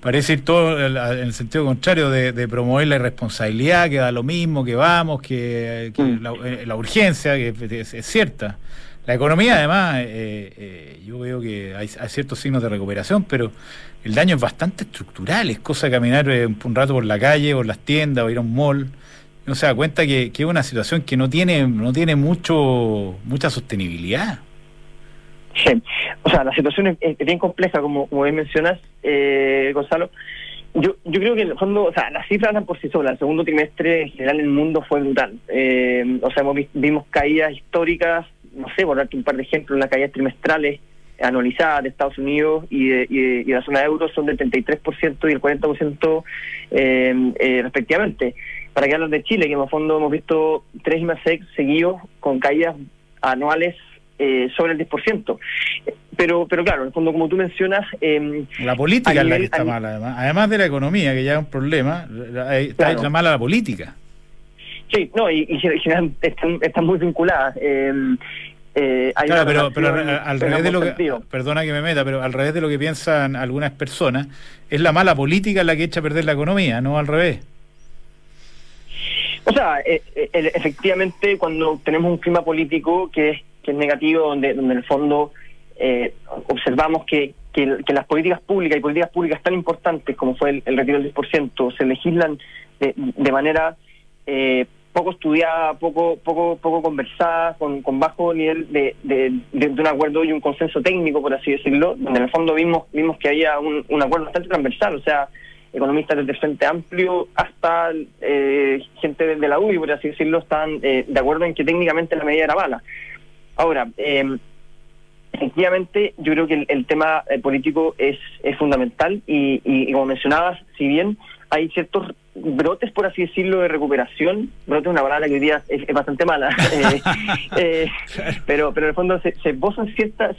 parece ir todo en el sentido contrario de, promover la irresponsabilidad, que da lo mismo, que vamos, que, mm. eh, la, urgencia, que es cierta. La economía, además, eh, eh, yo veo que hay, ciertos signos de recuperación, pero el daño es bastante estructural. Es cosa de caminar eh, un rato por la calle, por las tiendas, o ir a un mall. Uno se da cuenta que, es una situación que no tiene, no tiene mucho, mucha sostenibilidad.
Sí, o sea, la situación es, bien compleja, como, como bien mencionas, Gonzalo. Yo, yo creo que en el fondo, o sea, las cifras dan por sí solas. El segundo trimestre en general en el mundo fue brutal. o sea, vimos caídas históricas no sé, por darte un par de ejemplos, las caídas trimestrales anualizadas de Estados Unidos y de, y la zona de euro son del 33% y el 40% eh, eh, respectivamente. Para que hablar de Chile, que en el fondo hemos visto tres más seguidos con caídas anuales eh, sobre el 10%. Pero, pero claro, en el fondo, como tú mencionas...
Eh, la política es la que está mala, además. Además de la economía, que ya es un problema, está la mala la política.
Sí, no, y, están, están, muy vinculadas. Eh,
eh, claro, pero, pero al revés de lo que, perdona que me meta, pero al revés de lo que piensan algunas personas, es la mala política la que echa a perder la economía, no al revés.
O sea, eh, efectivamente, cuando tenemos un clima político que es, que es negativo, donde, donde en el fondo observamos que, que, las políticas públicas y políticas públicas tan importantes como fue el, retiro del 10% se legislan de, de manera eh, poco estudiada, poco poco poco conversada, con, con bajo nivel de, de, un acuerdo y un consenso técnico, por así decirlo, donde en el fondo vimos vimos que había un, un acuerdo bastante transversal, o sea, economistas desde el Frente Amplio hasta eh, gente de la UBI, por así decirlo, están eh, de acuerdo en que técnicamente la medida era mala. Ahora, eh, efectivamente, yo creo que el, tema político es, es fundamental y, y, como mencionabas, si bien hay ciertos brotes, por así decirlo, de recuperación. Brote es una palabra que hoy día es, bastante mala, eh, eh, pero, pero en el fondo se, se esbozan ciertas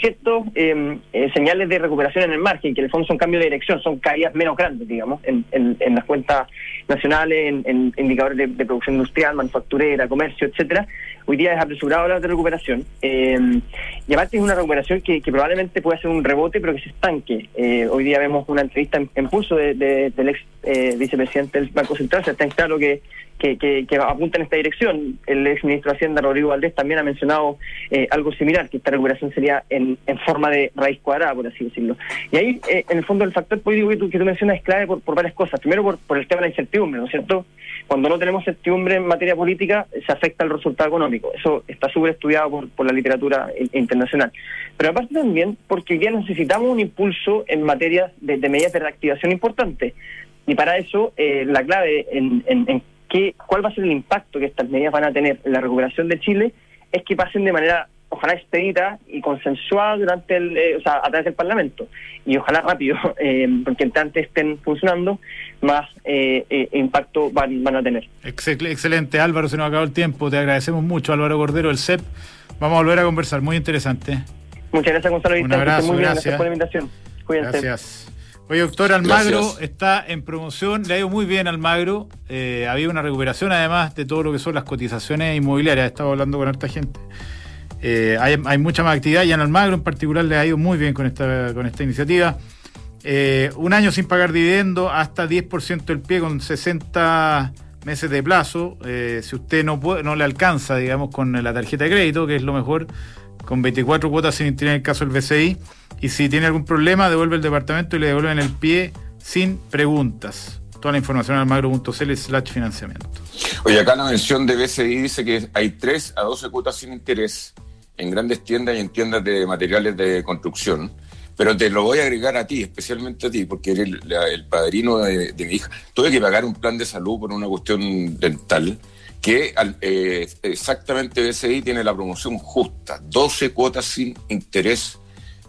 ciertos em, eh, señales de recuperación en el margen, que en el fondo son cambios de dirección, son caídas menos grandes, digamos, en, en, las cuentas nacionales, en, indicadores de, producción industrial, manufacturera, comercio, etcétera. Hoy día es apresurado hablar de recuperación. Eh, y aparte es una recuperación que, probablemente puede ser un rebote, pero que se estanque. Eh, hoy día vemos una entrevista en, pulso de, del ex eh, vicepresidente del Banco Central, se está en claro que que, que, apunta en esta dirección. El ex ministro de Hacienda, Rodrigo Valdés, también ha mencionado eh, algo similar, que esta recuperación sería en, forma de raíz cuadrada, por así decirlo. Y ahí, eh, en el fondo, el factor político que tú, que tú mencionas es clave por, por varias cosas. Primero, por, el tema de la incertidumbre, ¿no es cierto? Cuando no tenemos certidumbre en materia política, se afecta el resultado económico. Eso está súper estudiado por, la literatura internacional. Pero aparte también porque ya necesitamos un impulso en materia de, medidas de reactivación importante. Y para eso, eh, la clave en cuál va a ser el impacto que estas medidas van a tener en la recuperación de Chile, es que pasen de manera ojalá expedita y consensuada durante el, eh, o sea, a través del Parlamento y ojalá rápido, eh, porque antes estén funcionando, más eh, impacto van, a tener.
Excelente, Álvaro, se nos acabó el tiempo, te agradecemos mucho, Álvaro Cordero, el CEP. Vamos a volver a conversar, muy interesante.
Muchas gracias, Gonzalo.
Un abrazo,
muy
gracias.
por la invitación.
Cuídense. Gracias. Oye, doctor Almagro está en promoción, le ha ido muy bien Almagro. Eh, había una recuperación además de todo lo que son las cotizaciones inmobiliarias. He estado hablando con harta gente. Eh, hay, mucha más actividad y en Almagro en particular le ha ido muy bien con esta, con esta iniciativa. Eh, un año sin pagar dividendo, hasta 10% del pie con 60 meses de plazo. si usted no, puede, no le alcanza, digamos, con la tarjeta de crédito, que es lo mejor, con 24 cuotas sin interés en el caso del BCI. Y si tiene algún problema, devuelve el departamento y le devuelven el pie sin preguntas. Toda la información al magro.cl slash financiamiento.
Oye, acá la mención de BCI dice que hay 3 a 12 cuotas sin interés en grandes tiendas y en tiendas de materiales de construcción. Pero te lo voy a agregar a ti, especialmente a ti, porque eres el, padrino de, de, mi hija. Tuve que pagar un plan de salud por una cuestión dental que eh, exactamente BCI tiene la promoción justa, 12 cuotas sin interés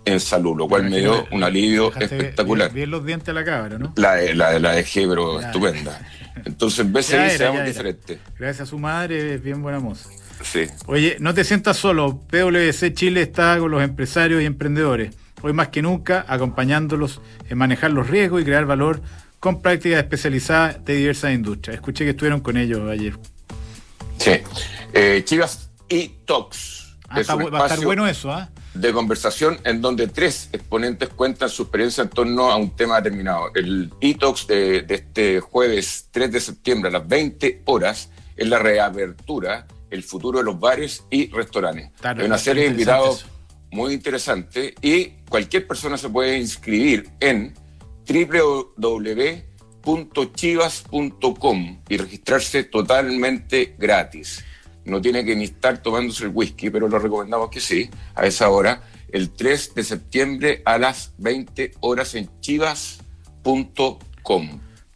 en salud, lo cual me dio un alivio espectacular.
Bien, los dientes a la cabra, ¿no?
La, la, la dejé, pero estupenda. Entonces, BCI seamos diferentes.
Gracias a su madre, es bien buena moza.
Sí.
Oye, no te sientas solo. PwC Chile está con los empresarios y emprendedores. Hoy más que nunca, acompañándolos en manejar los riesgos y crear valor con prácticas especializadas de diversas industrias. Escuché que estuvieron con ellos ayer.
Sí. Eh, Chivas y Talks.
Ah, va a estar bueno eso, ¿ah?
De conversación en donde tres exponentes cuentan su experiencia en torno a un tema determinado. El e-Talks de, este jueves 3 de septiembre a las 20 horas es la reapertura, el futuro de los bares y restaurantes. Hay una serie de invitados muy interesante y cualquier persona se puede inscribir en www chivas.com y registrarse totalmente gratis. No tiene que ni estar tomándose el whisky, pero lo recomendamos que sí, a esa hora, el 3 de septiembre a las 20 horas en chivas.com.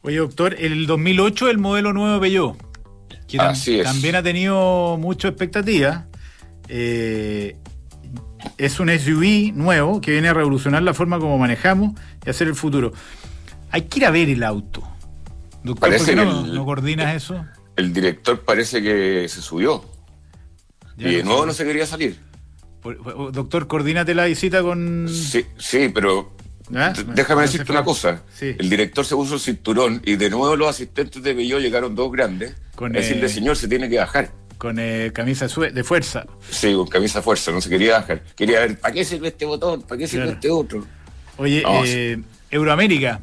Oye, doctor, el 2008 el modelo nuevo Peugeot, que también ha tenido mucha expectativa. Eh, es un SUV nuevo que viene a revolucionar la forma como manejamos y hacer el futuro. Hay que ir a ver el auto. Doctor, ¿por qué no, coordinas eso?
El director parece que se subió. y de nuevo no se quería salir.
Doctor, coordínate la visita con.
Sí, sí, pero ¿Ah? Déjame decirte una cosa. El director se puso el cinturón y de nuevo los asistentes de Bello llegaron dos grandes. Con, decirle, eh, señor, se tiene que bajar.
Con eh, camisa de fuerza.
Sí, con camisa de fuerza, no se quería bajar. Quería ver, ¿para qué sirve este botón? ¿Para qué sirve este otro?
Oye, eh, Euroamérica,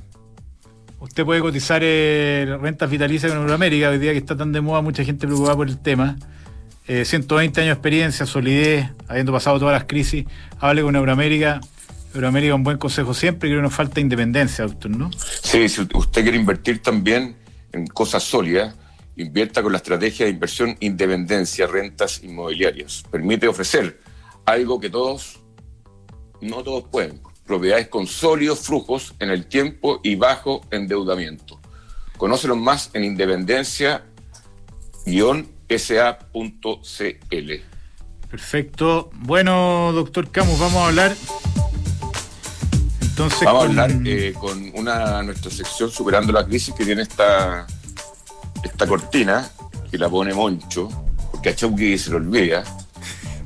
Usted puede cotizar eh, rentas vitalicias con Euroamérica, hoy día que está tan de moda, mucha gente preocupada por el tema. 120 eh, años de experiencia, solidez, habiendo pasado todas las crisis. Hable con Euroamérica. Euroamérica un buen consejo siempre, creo que nos falta independencia, doctor, ¿no?
Sí, si usted quiere invertir también en cosas sólidas, invierta con la estrategia de inversión independencia, rentas inmobiliarias. Permite ofrecer algo que todos, no todos pueden propiedades con sólidos flujos en el tiempo y bajo endeudamiento. Conócelos más en independencia-sa.cl.
Perfecto. Bueno, doctor Camus, vamos a hablar.
Entonces, vamos a hablar eh, con una nuestra sección superando la crisis que tiene esta esta cortina que la pone Moncho, porque a Chauqui se lo olvida.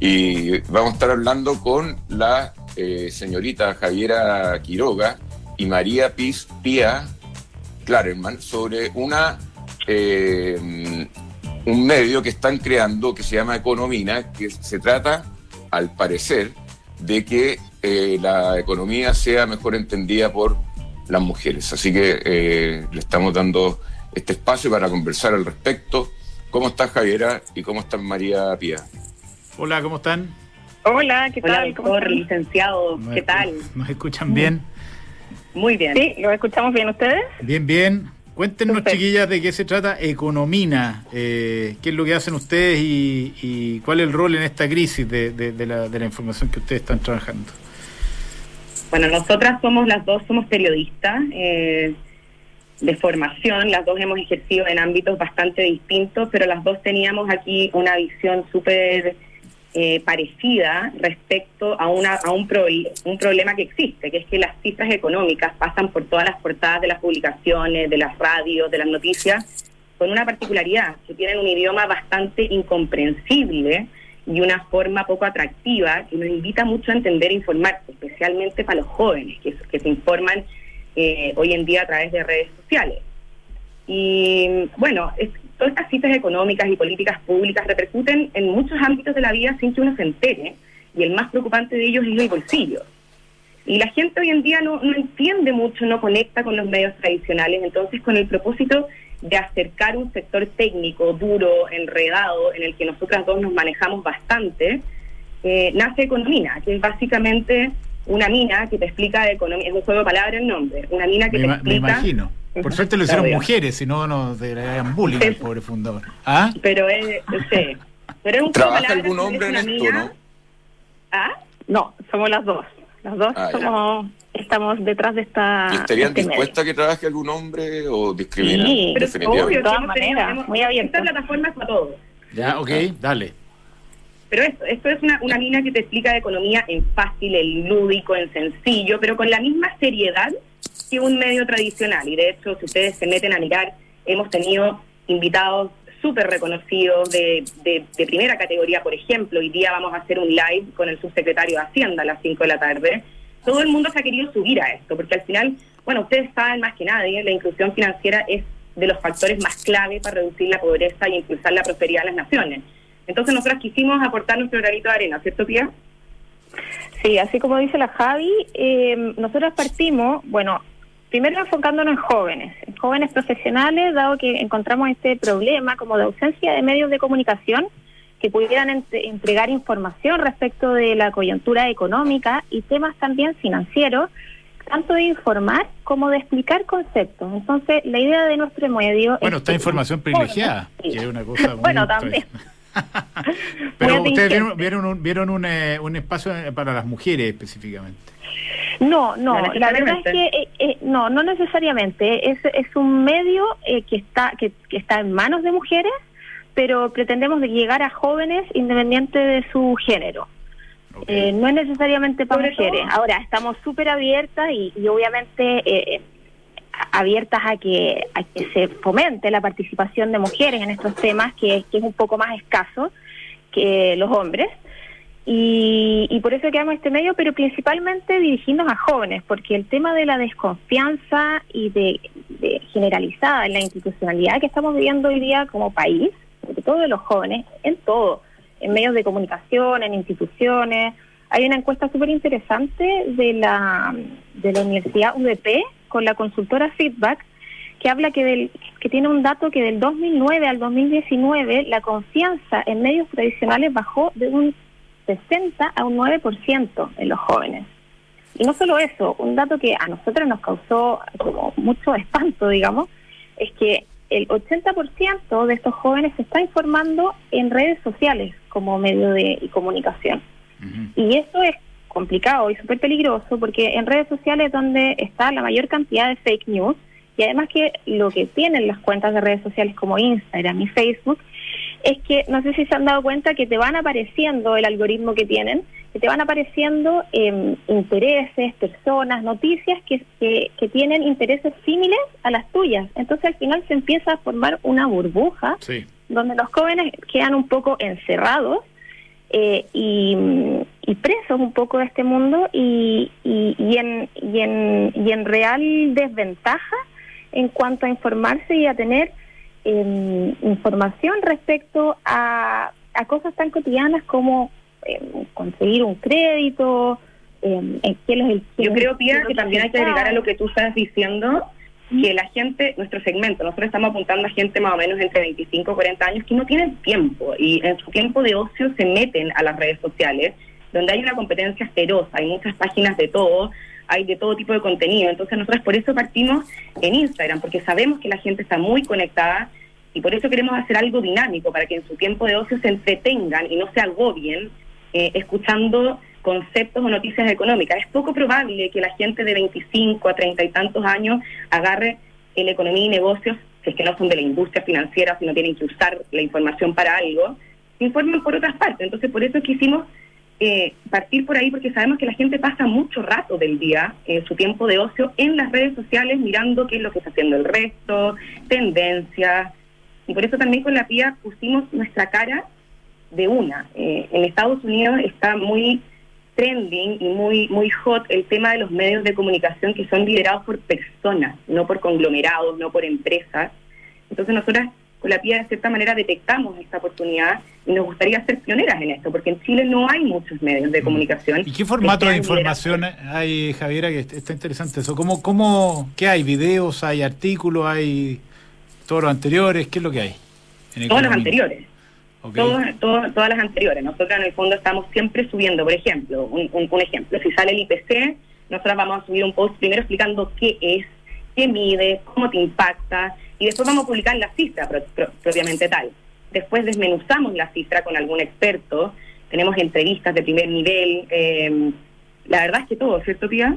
Y vamos a estar hablando con la eh, señorita Javiera Quiroga y María Piz Pía Claremont sobre una eh, un medio que están creando que se llama Economina, que se trata, al parecer, de que eh, la economía sea mejor entendida por las mujeres. Así que le estamos dando este espacio para conversar al respecto. ¿Cómo está Javiera y cómo está María Pía?
Hola, ¿cómo están?
Hola, ¿qué tal? Doctor, licenciado, ¿qué tal?
¿Nos escuchan bien?
Muy bien. Sí, ¿lo escuchamos bien ustedes?
Bien, bien. Cuéntenos, chiquillas, de qué se trata Economina. Eh, ¿Qué es lo que hacen ustedes y, cuál es el rol en esta crisis de, la, de la información que ustedes están trabajando?
Bueno, nosotras somos las dos, somos periodistas eh, de formación, las dos hemos ejercido en ámbitos bastante distintos, pero las dos teníamos aquí una visión súper eh, parecida respecto a, una, a un, un problema que existe, que es que las cifras económicas pasan por todas las portadas de las publicaciones, de las radios, de las noticias, con una particularidad, que tienen un idioma bastante incomprensible y una forma poco atractiva que nos invita mucho a entender e informarse, especialmente para los jóvenes que, que se informan eh, hoy en día a través de redes sociales. Y bueno, es, todas estas citas económicas y políticas públicas repercuten en muchos ámbitos de la vida sin que uno se entere, y el más preocupante de ellos es el bolsillo. Y la gente hoy en día no, no entiende mucho, no conecta con los medios tradicionales, entonces con el propósito de acercar un sector técnico, duro, enredado, en el que nosotras dos nos manejamos bastante, eh, nace Economina, que es básicamente una mina que te explica de economía, es un juego de palabras el nombre, una mina que te explica... Me
imagino por suerte lo hicieron mujeres, si no nos darían bullying el pobre fundador. ¿Ah?
Pero es, sí.
Pero es un ¿Trabaja algún hombre en esto, no?
¿Ah? No, somos las dos.
los dos
Ah,
somos, estamos detrás de esta.
¿Y estarían
este
dispuestas a que trabaje algún hombre o discriminan?
Sí,
Pero obvio,
De todas maneras, muy abierto.
Esta plataforma es para todos.
Ya, ok, dale.
Pero esto, esto es una, una mina que te explica de economía en fácil, en lúdico, en sencillo, pero con la misma seriedad que un medio tradicional. Y de hecho, si ustedes se meten a mirar, hemos tenido invitados súper reconocidos de, primera categoría, por ejemplo. Hoy día vamos a hacer un live con el subsecretario de Hacienda a las 5 de la tarde. Todo el mundo se ha querido subir a esto, porque al final, bueno, ustedes saben más que nadie, la inclusión financiera es de los factores más clave para reducir la pobreza y impulsar la prosperidad de las naciones. Entonces nosotros quisimos aportar nuestro granito de arena, ¿cierto, Pia?
Sí, así como dice la Javi, eh, nosotros partimos, bueno, primero enfocándonos en jóvenes, en jóvenes profesionales, dado que encontramos este problema como de ausencia de medios de comunicación que pudieran ent- entregar información respecto de la coyuntura económica y temas también financieros, tanto de informar como de explicar conceptos. Entonces, la idea de nuestro medio
Bueno,
es
está
que-
información privilegiada,
Sí.
que es una cosa muy
Bueno, también.
Pero
Muy
ustedes vieron, vieron un, vieron un, eh, un espacio para las mujeres específicamente.
No, no,
No
la verdad es que eh, eh, no, no necesariamente. Es, es un medio eh, que está que, que está en manos de mujeres, pero pretendemos de llegar a jóvenes independiente de su género. Eh, no es necesariamente para mujeres.
todo-
Ahora estamos súper abiertas y, y obviamente eh, abiertas a que a que se fomente la participación de mujeres en estos temas, que, que es un poco más escaso que los hombres. Y, y por eso quedamos en este medio, pero principalmente dirigirnos a jóvenes, porque el tema de la desconfianza y de, de generalizada en la institucionalidad que estamos viviendo hoy día como país, sobre todo de los jóvenes, en todo, en medios de comunicación, en instituciones. Hay una encuesta súper interesante de la, de la Universidad UDP con la consultora Feedback que habla que, del, que tiene un dato que del 2009 al 2019 la confianza en medios tradicionales bajó de un 60 a un 9% en los jóvenes. Y no solo eso, un dato que a nosotros nos causó como mucho espanto, digamos, es que el 80% de estos jóvenes se está informando en redes sociales como medio de comunicación. Y eso es complicado y súper peligroso porque en redes sociales es donde está la mayor cantidad de fake news y además que lo que tienen las cuentas de redes sociales como Instagram y Facebook es que no sé si se han dado cuenta que te van apareciendo el algoritmo que tienen, que te van apareciendo eh, intereses, personas, noticias que, que, que tienen intereses similares a las tuyas. Entonces al final se empieza a formar una burbuja
Sí.
donde los jóvenes quedan un poco encerrados eh, y, y presos un poco de este mundo y, y, y en, y, en, y en real desventaja en cuanto a informarse y a tener eh, información respecto a, a cosas tan cotidianas como eh, conseguir un crédito, eh, qué es el
Yo creo,
es
que también hay que agregar a lo que tú estás diciendo, que la gente, nuestro segmento, nosotros estamos apuntando a gente más o menos entre 25 y 40 años que no tienen tiempo y en su tiempo de ocio se meten a las redes sociales, donde hay una competencia feroz, hay muchas páginas de todo, hay de todo tipo de contenido. Entonces nosotros por eso partimos en Instagram, porque sabemos que la gente está muy conectada y por eso queremos hacer algo dinámico para que en su tiempo de ocio se entretengan y no se agobien eh, escuchando conceptos o noticias económicas. Es poco probable que la gente de 25 a 30 y tantos años agarre el economía y negocios, si es que no son de la industria financiera, si no tienen que usar la información para algo, se informan por otras partes. Entonces, por eso quisimos eh, partir por ahí, porque sabemos que la gente pasa mucho rato del día, en su tiempo de ocio, en las redes sociales, mirando qué es lo que está haciendo el resto, tendencias. Y por eso también con la PIA pusimos nuestra cara de una. Eh, en Estados Unidos está muy trending y muy muy hot el tema de los medios de comunicación que son liderados por personas, no por conglomerados, no por empresas. Entonces nosotras con la PIA de cierta manera detectamos esta oportunidad y nos gustaría ser pioneras en esto, porque en Chile no hay muchos medios de comunicación.
¿Y qué formato de información hay, Javiera? Que está interesante eso. ¿Cómo, cómo, ¿Qué hay? ¿Videos? ¿Hay artículos? ¿Hay todos los anteriores? ¿Qué es lo que hay? en
Todos los anteriores. Todas las anteriores. Nosotros en el fondo estamos siempre subiendo, por ejemplo, un, un- un ejemplo, si sale el IPC, nosotros vamos a subir un post primero explicando qué es, qué mide, cómo te impacta, y después vamos a publicar la cifra pro- pro- propiamente tal. Después desmenuzamos la cifra con algún experto, tenemos entrevistas de primer nivel, eh, La verdad es que todo, ¿cierto, tía?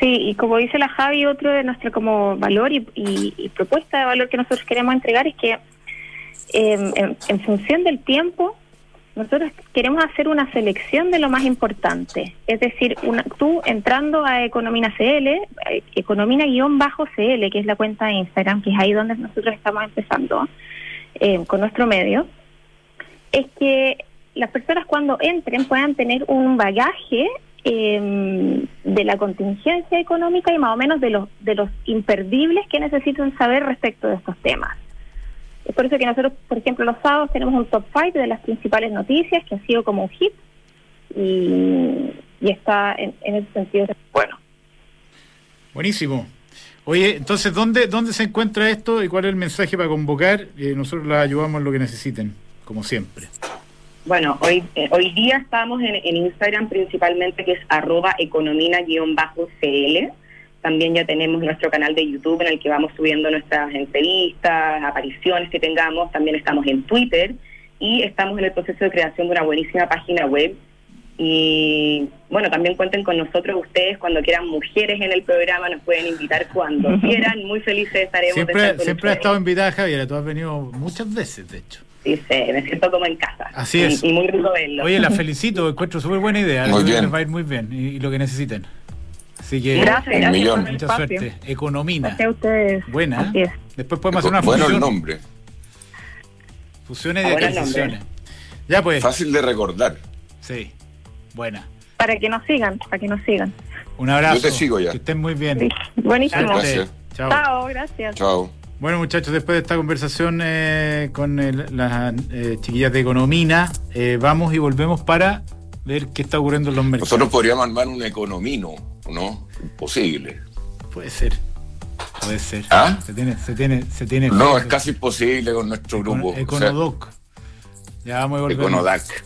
Sí, y como dice la Javi, otro de nuestro como valor y, y, propuesta de valor que nosotros queremos entregar es que em, en, función del tiempo, nosotros queremos hacer una selección de lo más importante. Es decir, una, tú entrando a Economina CL, eh, Economina-CL, que es la cuenta de Instagram, que es ahí donde nosotros estamos empezando em, con nuestro medio, es que las personas cuando entren puedan tener un bagaje eh, de la contingencia económica y más o menos de los, de los imperdibles que necesitan saber respecto de estos temas. Es por eso que nosotros, por ejemplo, los sábados tenemos un top 5 de las principales noticias que ha sido como un hit y, está en, ese sentido bueno.
Buenísimo. Oye, entonces, ¿dónde, ¿dónde se encuentra esto y cuál es el mensaje para convocar? Eh, nosotros la ayudamos en lo que necesiten, como siempre.
Bueno, hoy, eh, hoy día estamos en, Instagram principalmente, que es arroba economina-cl. También ya tenemos nuestro canal de YouTube en el que vamos subiendo nuestras entrevistas, apariciones que tengamos. También estamos en Twitter y estamos en el proceso de creación de una buenísima página web. Y bueno, también cuenten con nosotros ustedes cuando quieran mujeres en el programa, nos pueden invitar cuando quieran. Muy felices estaremos.
Siempre, siempre ha estado invitada, Javier, tú has venido muchas veces, de hecho
dice, me siento como en casa.
Así es.
Y, muy rico verlo.
Oye, la felicito, encuentro súper buena idea.
Muy bien.
Les va a ir muy bien y, lo que necesiten. Así que
gracias, gracias
mucha suerte. Economina.
Gracias a ustedes.
Buena. Después podemos hacer una
fusión. Bueno el nombre.
Fusiones de adquisiciones. Ya pues.
Fácil de recordar.
Sí. Buena.
Para que nos sigan, para que nos sigan.
Un abrazo.
Yo te sigo ya.
Que estén muy bien.
Buenísimo.
Gracias.
Chao. Chao, gracias.
Chao.
Bueno, muchachos, después de esta conversación eh, con las eh, chiquillas de Economina, eh, vamos y volvemos para ver qué está ocurriendo en los mercados.
Nosotros podríamos armar un economino, ¿no? Imposible.
Puede ser. Puede ser.
¿Ah?
Se tiene, se tiene, se tiene.
No, es casi imposible con nuestro grupo.
Econodoc. ya vamos a volver.
Econodac.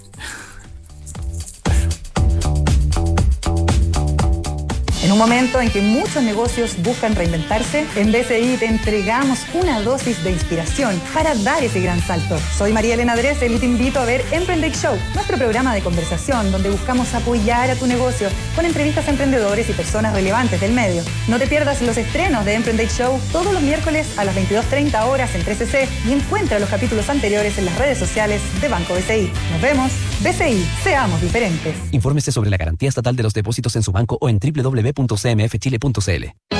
En un momento en que muchos negocios buscan reinventarse, en BCI te entregamos una dosis de inspiración para dar ese gran salto. Soy María Elena Dresel y te invito a ver Emprended Show, nuestro programa de conversación donde buscamos apoyar a tu negocio con entrevistas a emprendedores y personas relevantes del medio. No te pierdas los estrenos de Emprended Show todos los miércoles a las 22.30 horas en 3CC y encuentra los capítulos anteriores en las redes sociales de Banco BCI. Nos vemos. BCI, seamos diferentes.
Infórmese sobre la garantía estatal de los depósitos en su banco o en www www.cmfchile.cl.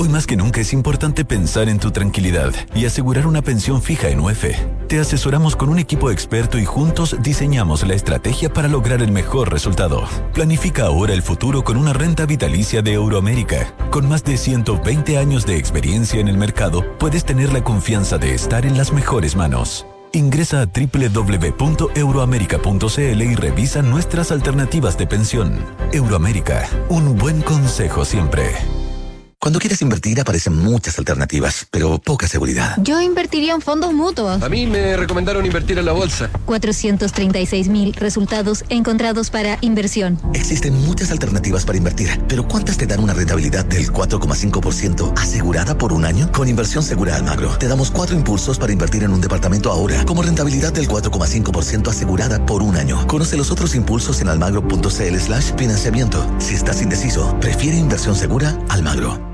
Hoy más que nunca es importante pensar en tu tranquilidad y asegurar una pensión fija en UEF. Te asesoramos con un equipo experto y juntos diseñamos la estrategia para lograr el mejor resultado. Planifica ahora el futuro con una renta vitalicia de Euroamérica. Con más de 120 años de experiencia en el mercado, puedes tener la confianza de estar en las mejores manos. Ingresa a www.euroamerica.cl y revisa nuestras alternativas de pensión. Euroamérica, un buen consejo siempre.
Cuando quieres invertir aparecen muchas alternativas, pero poca seguridad.
Yo invertiría en fondos mutuos.
A mí me recomendaron invertir en la bolsa.
436 mil resultados encontrados para inversión.
Existen muchas alternativas para invertir, pero ¿cuántas te dan una rentabilidad del 4,5% asegurada por un año? Con Inversión Segura Almagro, te damos cuatro impulsos para invertir en un departamento ahora, como rentabilidad del 4,5% asegurada por un año. Conoce los otros impulsos en almagro.cl slash financiamiento. Si estás indeciso, prefiere Inversión Segura Almagro.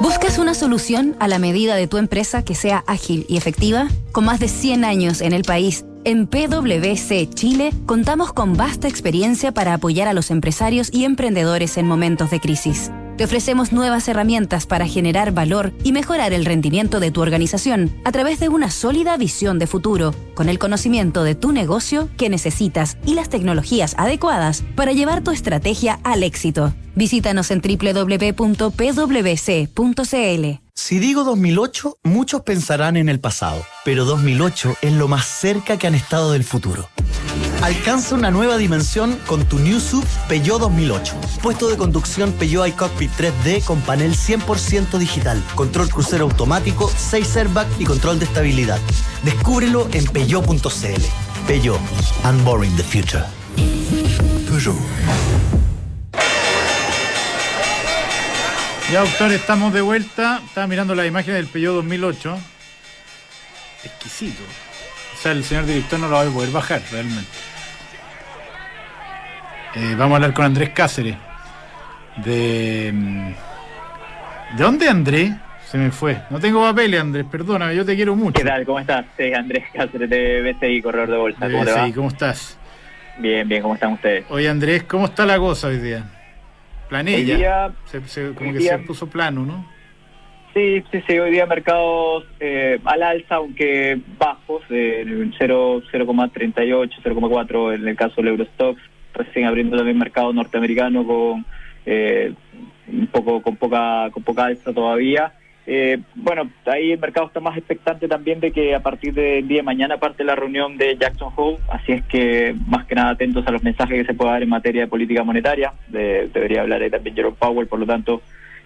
¿Buscas una solución a la medida de tu empresa que sea ágil y efectiva? Con más de 100 años en el país, en PwC Chile contamos con vasta experiencia para apoyar a los empresarios y emprendedores en momentos de crisis. Te ofrecemos nuevas herramientas para generar valor y mejorar el rendimiento de tu organización a través de una sólida visión de futuro, con el conocimiento de tu negocio que necesitas y las tecnologías adecuadas para llevar tu estrategia al éxito. Visítanos en www.pwc.cl.
Si digo 2008, muchos pensarán en el pasado, pero 2008 es lo más cerca que han estado del futuro. Alcanza una nueva dimensión con tu New SUV Peugeot 2008. Puesto de conducción Peugeot iCockpit 3D con panel 100% digital, control crucero automático, 6 airbags y control de estabilidad. Descúbrelo en peugeot.cl. Peugeot. Unboring the future. Peugeot.
Ya, doctor, estamos de vuelta. Estaba mirando la imagen del Peugeot 2008. Exquisito. O sea, el señor director no lo va a poder bajar realmente. Eh, vamos a hablar con Andrés Cáceres. De. mm, ¿De dónde Andrés? Se me fue. No tengo papeles, Andrés, perdóname, yo te quiero mucho.
¿Qué tal? ¿Cómo estás? Sí, Andrés Cáceres de BCI, Corredor de Bolsa. ¿Cómo te va?
¿cómo estás?
Bien, bien, ¿cómo están ustedes?
Oye, Andrés, ¿cómo está la cosa hoy día? Planilla.
Hoy día-
Se- se- como
hoy
que
día-
se puso plano, ¿no?
Sí, sí, sí, hoy día mercados eh, al alza, aunque bajos, eh, en 0, 0,38, 0,4 en el caso del Eurostox, recién abriendo también mercado norteamericano con eh, un poco con poca con poca alza todavía. Eh, bueno, ahí el mercado está más expectante también de que a partir del día de mañana parte la reunión de Jackson Hole, así es que más que nada atentos a los mensajes que se pueda dar en materia de política monetaria. De- debería hablar ahí también Jerome Powell, por lo tanto,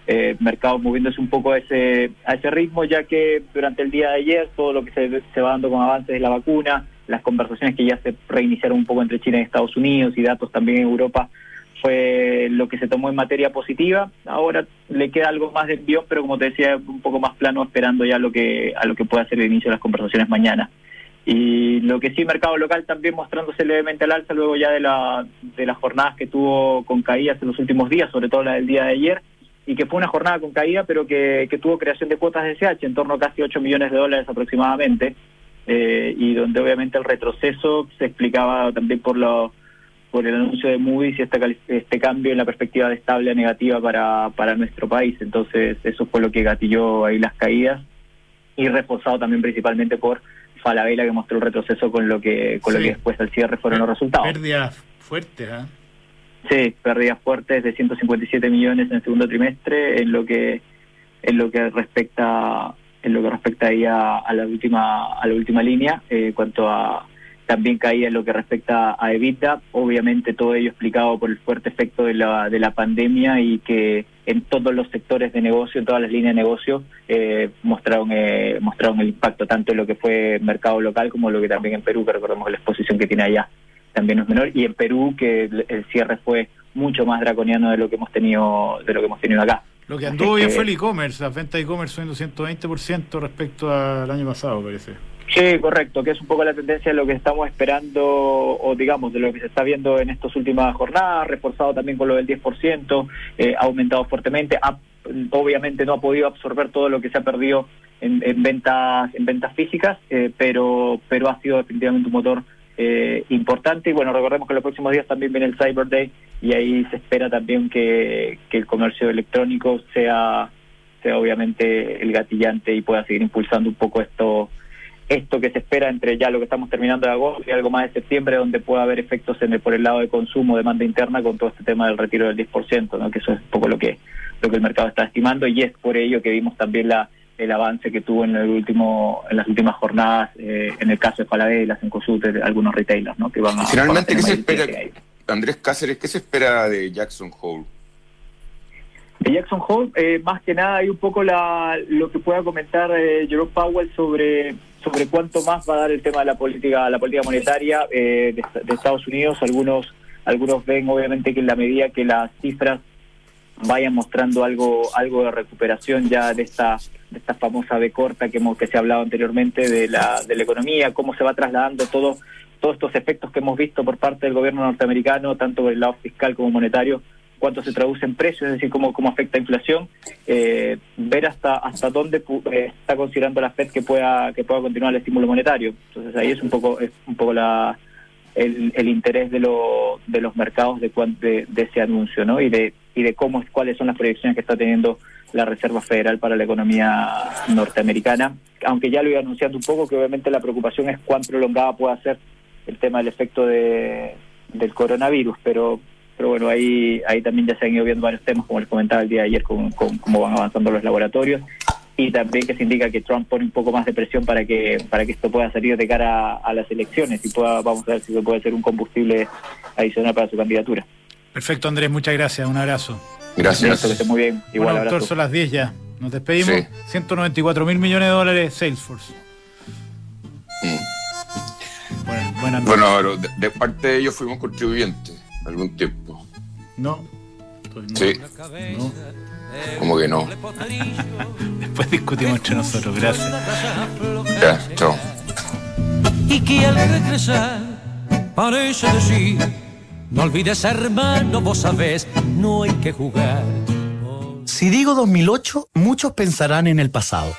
eh, mercados moviéndose un poco a ese, a ese ritmo, ya que durante el día de ayer todo lo que se, se va dando con avances de la vacuna, las conversaciones que ya se reiniciaron un poco entre China y Estados Unidos y datos también en Europa, fue lo que se tomó en materia positiva. Ahora le queda algo más de envío, pero como te decía, un poco más plano, esperando ya lo que a lo que pueda ser el inicio de las conversaciones mañana. Y lo que sí, mercado local también mostrándose levemente al alza luego ya de, la, de las jornadas que tuvo con caídas en los últimos días, sobre todo la del día de ayer, y que fue una jornada con caída, pero que, que tuvo creación de cuotas de SH en torno a casi 8 millones de dólares aproximadamente, eh, y donde obviamente el retroceso se explicaba también por lo por el anuncio de Moody's y este, este cambio en la perspectiva de estable a negativa para, para nuestro país. Entonces, eso fue lo que gatilló ahí las caídas y reforzado también principalmente por Falabella que mostró el retroceso con lo que con lo que después al cierre fueron los resultados.
Pérdidas fuertes, ¿ah?
Sí, pérdidas fuertes de 157 millones en el segundo trimestre en lo que en lo que respecta en lo que respecta ahí a, la última a la última línea eh, cuanto a también caía en lo que respecta a EBITDA, obviamente todo ello explicado por el fuerte efecto de la, de la pandemia y que en todos los sectores de negocio, en todas las líneas de negocio, eh, mostraron eh, mostraron el impacto tanto en lo que fue mercado local como lo que también en Perú, que recordemos la exposición que tiene allá también no es menor, y en Perú que el, el cierre fue mucho más draconiano de lo que hemos tenido de lo que hemos tenido acá.
Lo que anduvo bien fue el e-commerce, las ventas de e-commerce subiendo 120% respecto al año pasado, parece.
Sí, correcto, que es un poco la tendencia de lo que estamos esperando, o digamos, de lo que se está viendo en estas últimas jornadas, reforzado también con lo del 10%, eh, ha aumentado fuertemente, ha- obviamente no ha podido absorber todo lo que se ha perdido en, en ventas en ventas físicas, eh, pero pero ha sido definitivamente un motor eh, importante y bueno, recordemos que los próximos días también viene el Cyber Day y ahí se espera también que, que el comercio electrónico sea sea obviamente el gatillante y pueda seguir impulsando un poco esto esto que se espera entre ya lo que estamos terminando de agosto y algo más de septiembre, donde pueda haber efectos en el- por el lado de consumo, demanda interna, con todo este tema del retiro del 10%, ¿no? que eso es un poco lo que lo que el mercado está estimando y es por ello que vimos también la el avance que tuvo en el último en las últimas jornadas eh, en el caso de Falabella, en Cosut, de algunos retailers, ¿no? que van a
Finalmente,
van a
¿qué se
tener
espera,
mayor
Andrés Cáceres, qué se espera de Jackson Hole?
De Jackson Hole, eh, más que nada hay un poco la, lo que pueda comentar eh, Jerome Powell sobre sobre cuánto más va a dar el tema de la política la política monetaria eh, de, de Estados Unidos. Algunos algunos ven obviamente que en la medida que las cifras vayan mostrando algo algo de recuperación ya de esta de esta famosa B corta que hemos que se ha hablado anteriormente de la de la economía, cómo se va trasladando todo todos estos efectos que hemos visto por parte del gobierno norteamericano, tanto por el lado fiscal como monetario, cuánto se traduce en precios, es decir, cómo, cómo afecta a inflación, eh, ver hasta hasta dónde eh, está considerando la Fed que pueda que pueda continuar el estímulo monetario. Entonces ahí es un poco es un poco la el, el interés de, lo, de los mercados de, de, de ese anuncio, ¿no? Y de y de cómo es cuáles son las proyecciones que está teniendo la Reserva Federal para la economía norteamericana, aunque ya lo iba anunciando un poco que obviamente la preocupación es cuán prolongada pueda ser el tema del efecto de, del coronavirus, pero pero bueno, ahí ahí también ya se han ido viendo varios temas, como les comentaba el día de ayer, con, con cómo van avanzando los laboratorios. Y también que se indica que Trump pone un poco más de presión para que para que esto pueda salir de cara a, a las elecciones y pueda vamos a ver si se puede ser un combustible adicional para su candidatura.
Perfecto, Andrés, muchas gracias. Un abrazo.
Gracias.
Que esté muy bien. Igual
bueno,
abrazo.
doctor, son las 10 ya. Nos despedimos.
Sí.
194 mil millones de dólares Salesforce. Bueno, noches.
Bueno, pero de, de parte de ellos fuimos contribuyentes algún tiempo.
No. No.
Sí.
No.
Como que no.
Después discutimos entre nosotros. Gracias.
Ya, chao.
Y que al regresar parece decir, no olvides hermano, vos sabés, no hay que jugar.
Si digo 2008, muchos pensarán en el pasado.